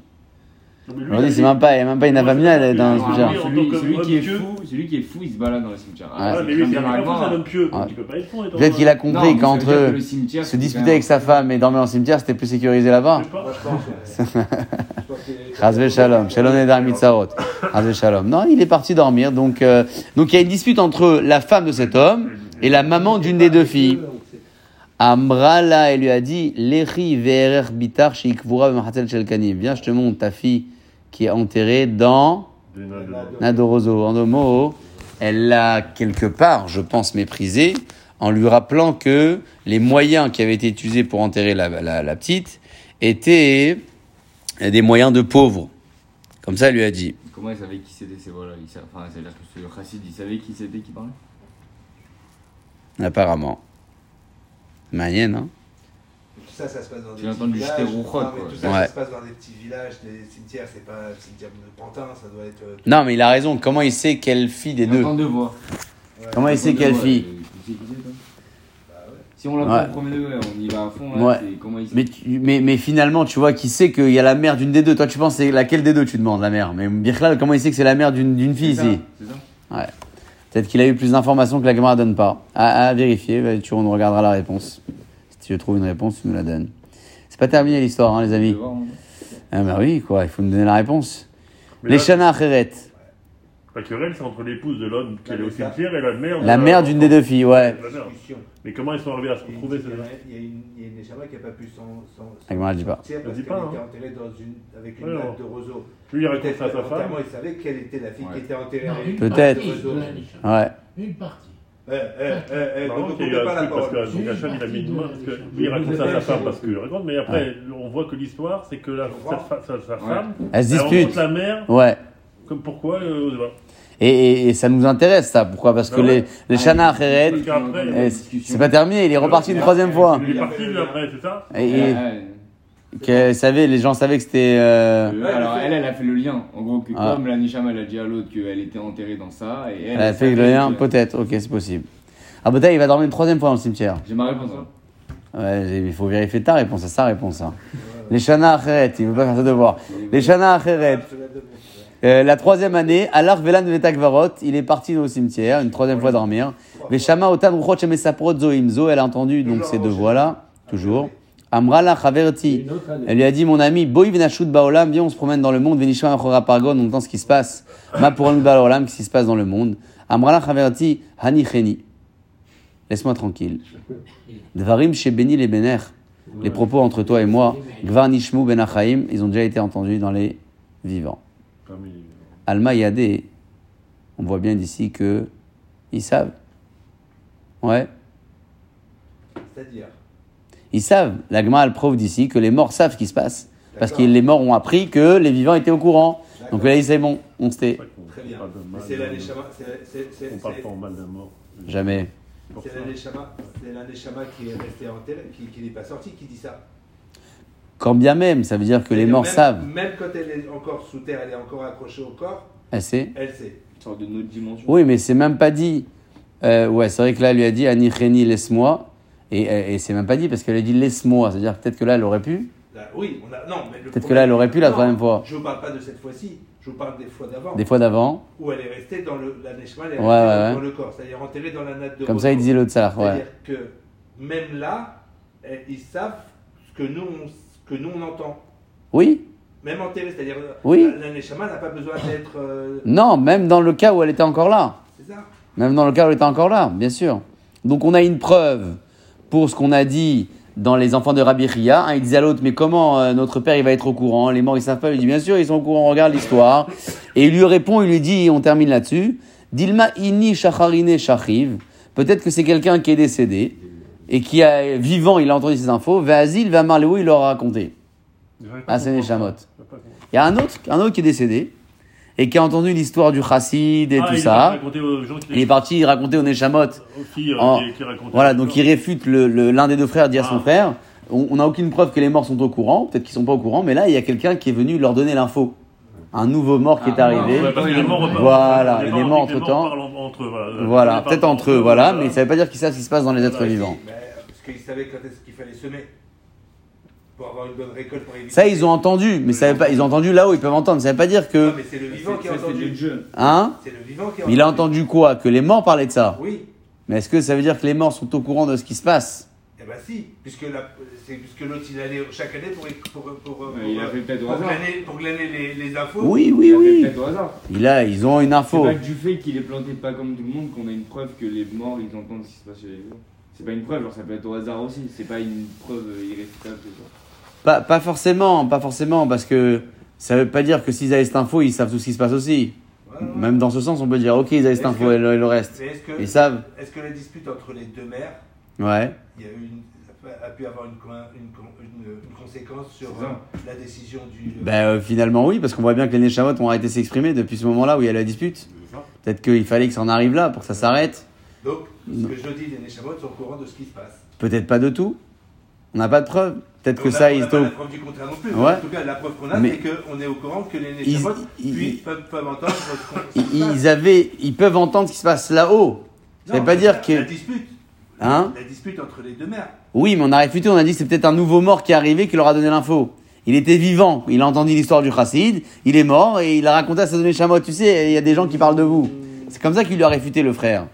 Aujourd'hui, c'est même pas, il y a même pas une avamina dans le Ah, cimetière. en celui, qui est fou, celui qui est fou, il se balade dans le cimetière. Ah, c'est mais lui, c'est un homme pieux. Ouais. Tu peux pas être fou. étant- Peut-être qu'il a compris qu'entre eux, se disputer avec sa femme et dormir dans le cimetière, c'était plus sécurisé là-bas. Chazve *laughs* shalom, shalom edar mitzarot. Chazve shalom. Non, il est parti dormir. Donc, euh, donc il y a une dispute entre la femme de cet homme et la maman d'une des deux filles. Amrala, elle lui a dit, Lechi ve'erer bitar sheikvura b'machatel shel kanim. Viens, je te montre ta fille qui est enterrée dans Nadorozo. En deux mots, elle l'a quelque part, je pense, méprisé en lui rappelant que les moyens qui avaient été utilisés pour enterrer la, la- la petite étaient des moyens de pauvres. Comme ça, elle lui a dit. Comment il savait qui c'était c'est voilà, il sa- Enfin, c'est-à-dire que ce chassid, il savait qui c'était qui parlait? Apparemment. Manienne, hein Tout ça, ça se passe dans des J'ai petits entendu rouchotte. Tout ça, Ouais. ça se passe dans des petits villages, des cimetières. C'est pas le cimetière de Pantin, ça doit être. euh, Non, mais il a raison. Comment il sait quelle fille des deux entend deux voix. Comment il sait quelle ouais, fille qui Bah ouais. Si on l'a Ouais. pas au premier degré, on y va à fond. Là, Ouais. comment il sait mais, tu- mais, mais finalement, tu vois qu'il sait qu'il y a la mère d'une des deux? Toi, tu penses c'est laquelle des deux tu demandes, la mère? Mais Birklal, comment il sait que c'est la mère d'une d'une fille ici C'est ça Peut-être qu'il a eu plus d'informations que la Gemara donne pas. À, à vérifier, bah, tu, on regardera la réponse. Si tu trouves une réponse, tu me la donnes. C'est pas terminé l'histoire, hein, les Je amis. Ah bah oui, quoi, il faut me donner la réponse. Les Shana Acheret, La querelle, c'est entre l'épouse de l'homme qui est au cimetière et la mère. de la mère d'une des deux filles, ouais. Mais comment ils sont arrivés à se Il retrouver il y a- il y a une il y a une Neshama qui n'a pas pu s'en ne dit pas. sortir parce dit qu'elle pas, était hein. enterrée dans une, avec une non. de roseau. Lui, il raconte Peut-être ça à sa femme. il savait quelle était la fille Ouais. qui était enterrée avec une Peut-être. Ouais. Une partie. Eh, eh, eh, eh, Non, y ne a un truc parce que donc il a mis une main parce que lui, il raconte ça à sa femme parce qu'il raconte, mais après, on voit que l'histoire, c'est que la, sa, femme, Elle se elle dispute. rencontre la mère, Ouais. Comme pourquoi, euh. Et, et, et ça nous intéresse, ça. Pourquoi? Parce que ouais. les, les Shana Acheret, eh, c'est pas terminé, il est reparti une troisième fois. il est parti lui après, c'est ça que, savait, les gens savaient que c'était. euh, Euh, alors elle, elle a fait le lien. En gros, que Ah. comme la Nishama, elle a dit à l'autre qu'elle était enterrée dans ça, et elle. Elle a fait le lien, que- peut-être, ok, c'est possible. Ah, peut-être il va dormir une troisième fois dans le cimetière. J'ai ma réponse. hein. Ouais, il faut vérifier ta réponse, c'est sa réponse. ça. Les Shana Acheret, il veut pas faire ses devoirs. Les Shana Acheret, euh, la troisième année, Alar Velan Vetakvarot, il est parti au cimetière, une troisième fois dormir. Veshama Otan Ruchot Shemesaprot Zoimzo, elle a entendu donc ces deux voix-là, toujours. Amrala Chaverti, elle lui a dit, mon ami, Boy Venashut Baolam, viens, on se promène dans le monde, Venishma Achora Pargon, on entend ce qui se passe. Ma pour Baolam, ce qui se passe dans le monde? Amrala Chaverti, Hani Cheni. Laisse-moi tranquille. Dvarim chez Beni les Bener. Les propos entre toi et moi, Gvar Nishmu Ben Achaim, ils ont déjà été entendus dans les vivants. Alma Yadé, on voit bien d'ici que ils savent. Ouais, C'est-à-dire ils savent. L'agma, elle prouve d'ici que les morts savent ce qui se passe. Parce que les morts ont appris que les vivants étaient au courant. Donc là, c'est bon, on se tait. Très bien. c'est la Neshama, On parle pas en mal d'un mort. Jamais. C'est la Neshama, qui est restée enterrée, qui, qui n'est pas sortie, qui dit ça. Quand bien même, ça veut dire que les morts même- savent. Même quand elle est encore sous terre, elle est encore accrochée au corps, Elle sait. elle sait. Une sorte de notre dimension. Oui, mais c'est même pas dit. Euh, ouais, c'est vrai que là, elle lui a dit Ani Reni, laisse-moi. Et, et, c'est même pas dit parce qu'elle a dit laisse-moi. C'est-à-dire peut-être que là, elle aurait pu. Là, oui, on a, non, mais le Peut-être que là, elle aurait pu la Non, troisième fois. Je vous parle pas de cette fois-ci, je vous parle des fois d'avant. Des fois d'avant. Où elle est restée dans le, la Neshama, elle est Ouais, restée ouais, dans ouais. le corps, c'est-à-dire enterrée dans la natte de Comme ça, il disait l'autre salar. Ouais. C'est-à-dire que même là, eh, ils savent ce que nous, on, ce que nous on entend. Oui Même enterrée, c'est-à-dire Oui. la, la n'a pas besoin d'être. euh, Non, même dans le cas où elle était encore là. c'est ça Même dans le cas où elle était encore là, bien sûr. Donc on a une preuve pour ce qu'on a dit dans les enfants de Rabbi Ria. Un, il disait à l'autre, mais comment euh, notre père il va être au courant? Les morts ils savent pas. Il dit, bien sûr, ils sont au courant, regarde l'histoire. Et il lui répond, il lui dit, on termine là-dessus. Dilma inni shacharine shachiv. Peut-être que c'est quelqu'un qui est décédé et qui a vivant, il a entendu ces infos. Vazil va marléou, il leur a raconté. Ah, c'est Neshamot. Il y a un autre, un autre qui est décédé et qui a entendu l'histoire du chassid et Ah, tout il ça. Il est parti raconter au Neshamot. aux filles euh, Voilà, donc il réfute le- le- l'un des deux frères dit à son Ah. frère. On on n'a aucune preuve que les morts sont au courant, peut-être qu'ils sont pas au courant, mais là il y a quelqu'un qui est venu leur donner l'info. Un nouveau mort qui est Ah, arrivé. Ouais, parce que les morts, Voilà, les il morts, est mort entre eux, voilà. Peut-être entre eux, voilà, mais ça veut pas dire qu'ils savent ce qui se passe dans les êtres vivants. Mais, Parce qu'ils savaient quand est-ce qu'il fallait semer. Pour avoir une bonne récolte pour éviter. Ça ils ont entendu, mais ça veut pas, ils ont entendu là-haut, ils peuvent entendre. Ça veut pas dire Non, que, mais c'est le vivant qui a entendu. le jeu. hein C'est le vivant qui a Mais il a entendu quoi? Que les morts parlaient de ça? Oui. Mais est-ce que ça veut dire que les morts sont au courant de ce qui se passe? Eh ben si, puisque, la- c'est- puisque l'autre il allait chaque année pour, pour, pour, pour, Ouais, il a fait peut-être au pour hasard. glaner, pour glaner les, les infos. Oui, Il oui, fait oui. peut-être au hasard. Il a, ils ont une C'est info. pas que du fait qu'il est planté pas comme tout le monde qu'on a une preuve que les morts ils entendent ce qui se passe chez les vivants. C'est pas une preuve, genre ça peut être au hasard aussi. C'est pas une preuve irréfutable. c'est ça. Pas, pas forcément, pas forcément, parce que ça veut pas dire que s'ils avaient cette info, ils savent tout ce qui se passe aussi. Voilà. Même dans ce sens, on peut dire, ok, ils avaient cette info que- et le, et le reste. Mais est-ce que, Ils savent. est-ce que la dispute entre les deux mères, Ouais. Il y a, eu une, a pu avoir une, co- une, co- une, une conséquence sur euh, la décision du. Ben, euh, finalement, oui, parce qu'on voit bien que les Neshamot ont arrêté de s'exprimer depuis ce moment-là où il y a la dispute. Peut-être qu'il fallait que ça en arrive là pour que ça s'arrête. Donc, Non. ce que je dis, les Neshamot sont au courant de ce qui se passe. Peut-être pas de tout. On n'a pas de preuve. Peut-être que On a- ça, on ils pas au- la preuve du contraire non plus. Ouais. En tout cas, la preuve qu'on a, Mais- c'est qu'on est au courant que les Ils- Neshamot peuvent, peuvent entendre ce qu'on- ils, avaient, ils peuvent entendre ce qui se passe là-haut. Ça veut pas dire La que. dispute. Hein La dispute entre les deux mères. Oui, mais on a réfuté, on a dit que c'est peut-être un nouveau mort qui est arrivé qui leur a donné l'info. Il était vivant, il a entendu l'histoire du chassid, il est mort et il a raconté à sa donné Shamot. Tu sais, il y a des gens qui parlent de vous. C'est comme ça qu'il lui a réfuté le frère.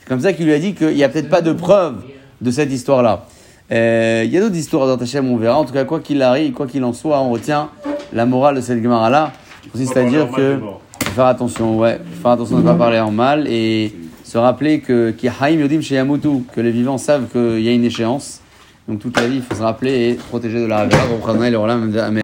C'est comme ça qu'il lui a dit qu'il n'y a peut-être pas de preuve de cette histoire-là. Euh, Il y a d'autres histoires dans Tachem, on verra. En tout cas, quoi qu'il arrive, quoi qu'il en soit, on retient la morale de cette Gemara-là. Consiste à dire que faut faire attention, ouais, faut faire attention de ne pas parler en mal et se rappeler que que les vivants savent qu'il y a une échéance. Donc toute la vie, il faut se rappeler et protéger de la Havera.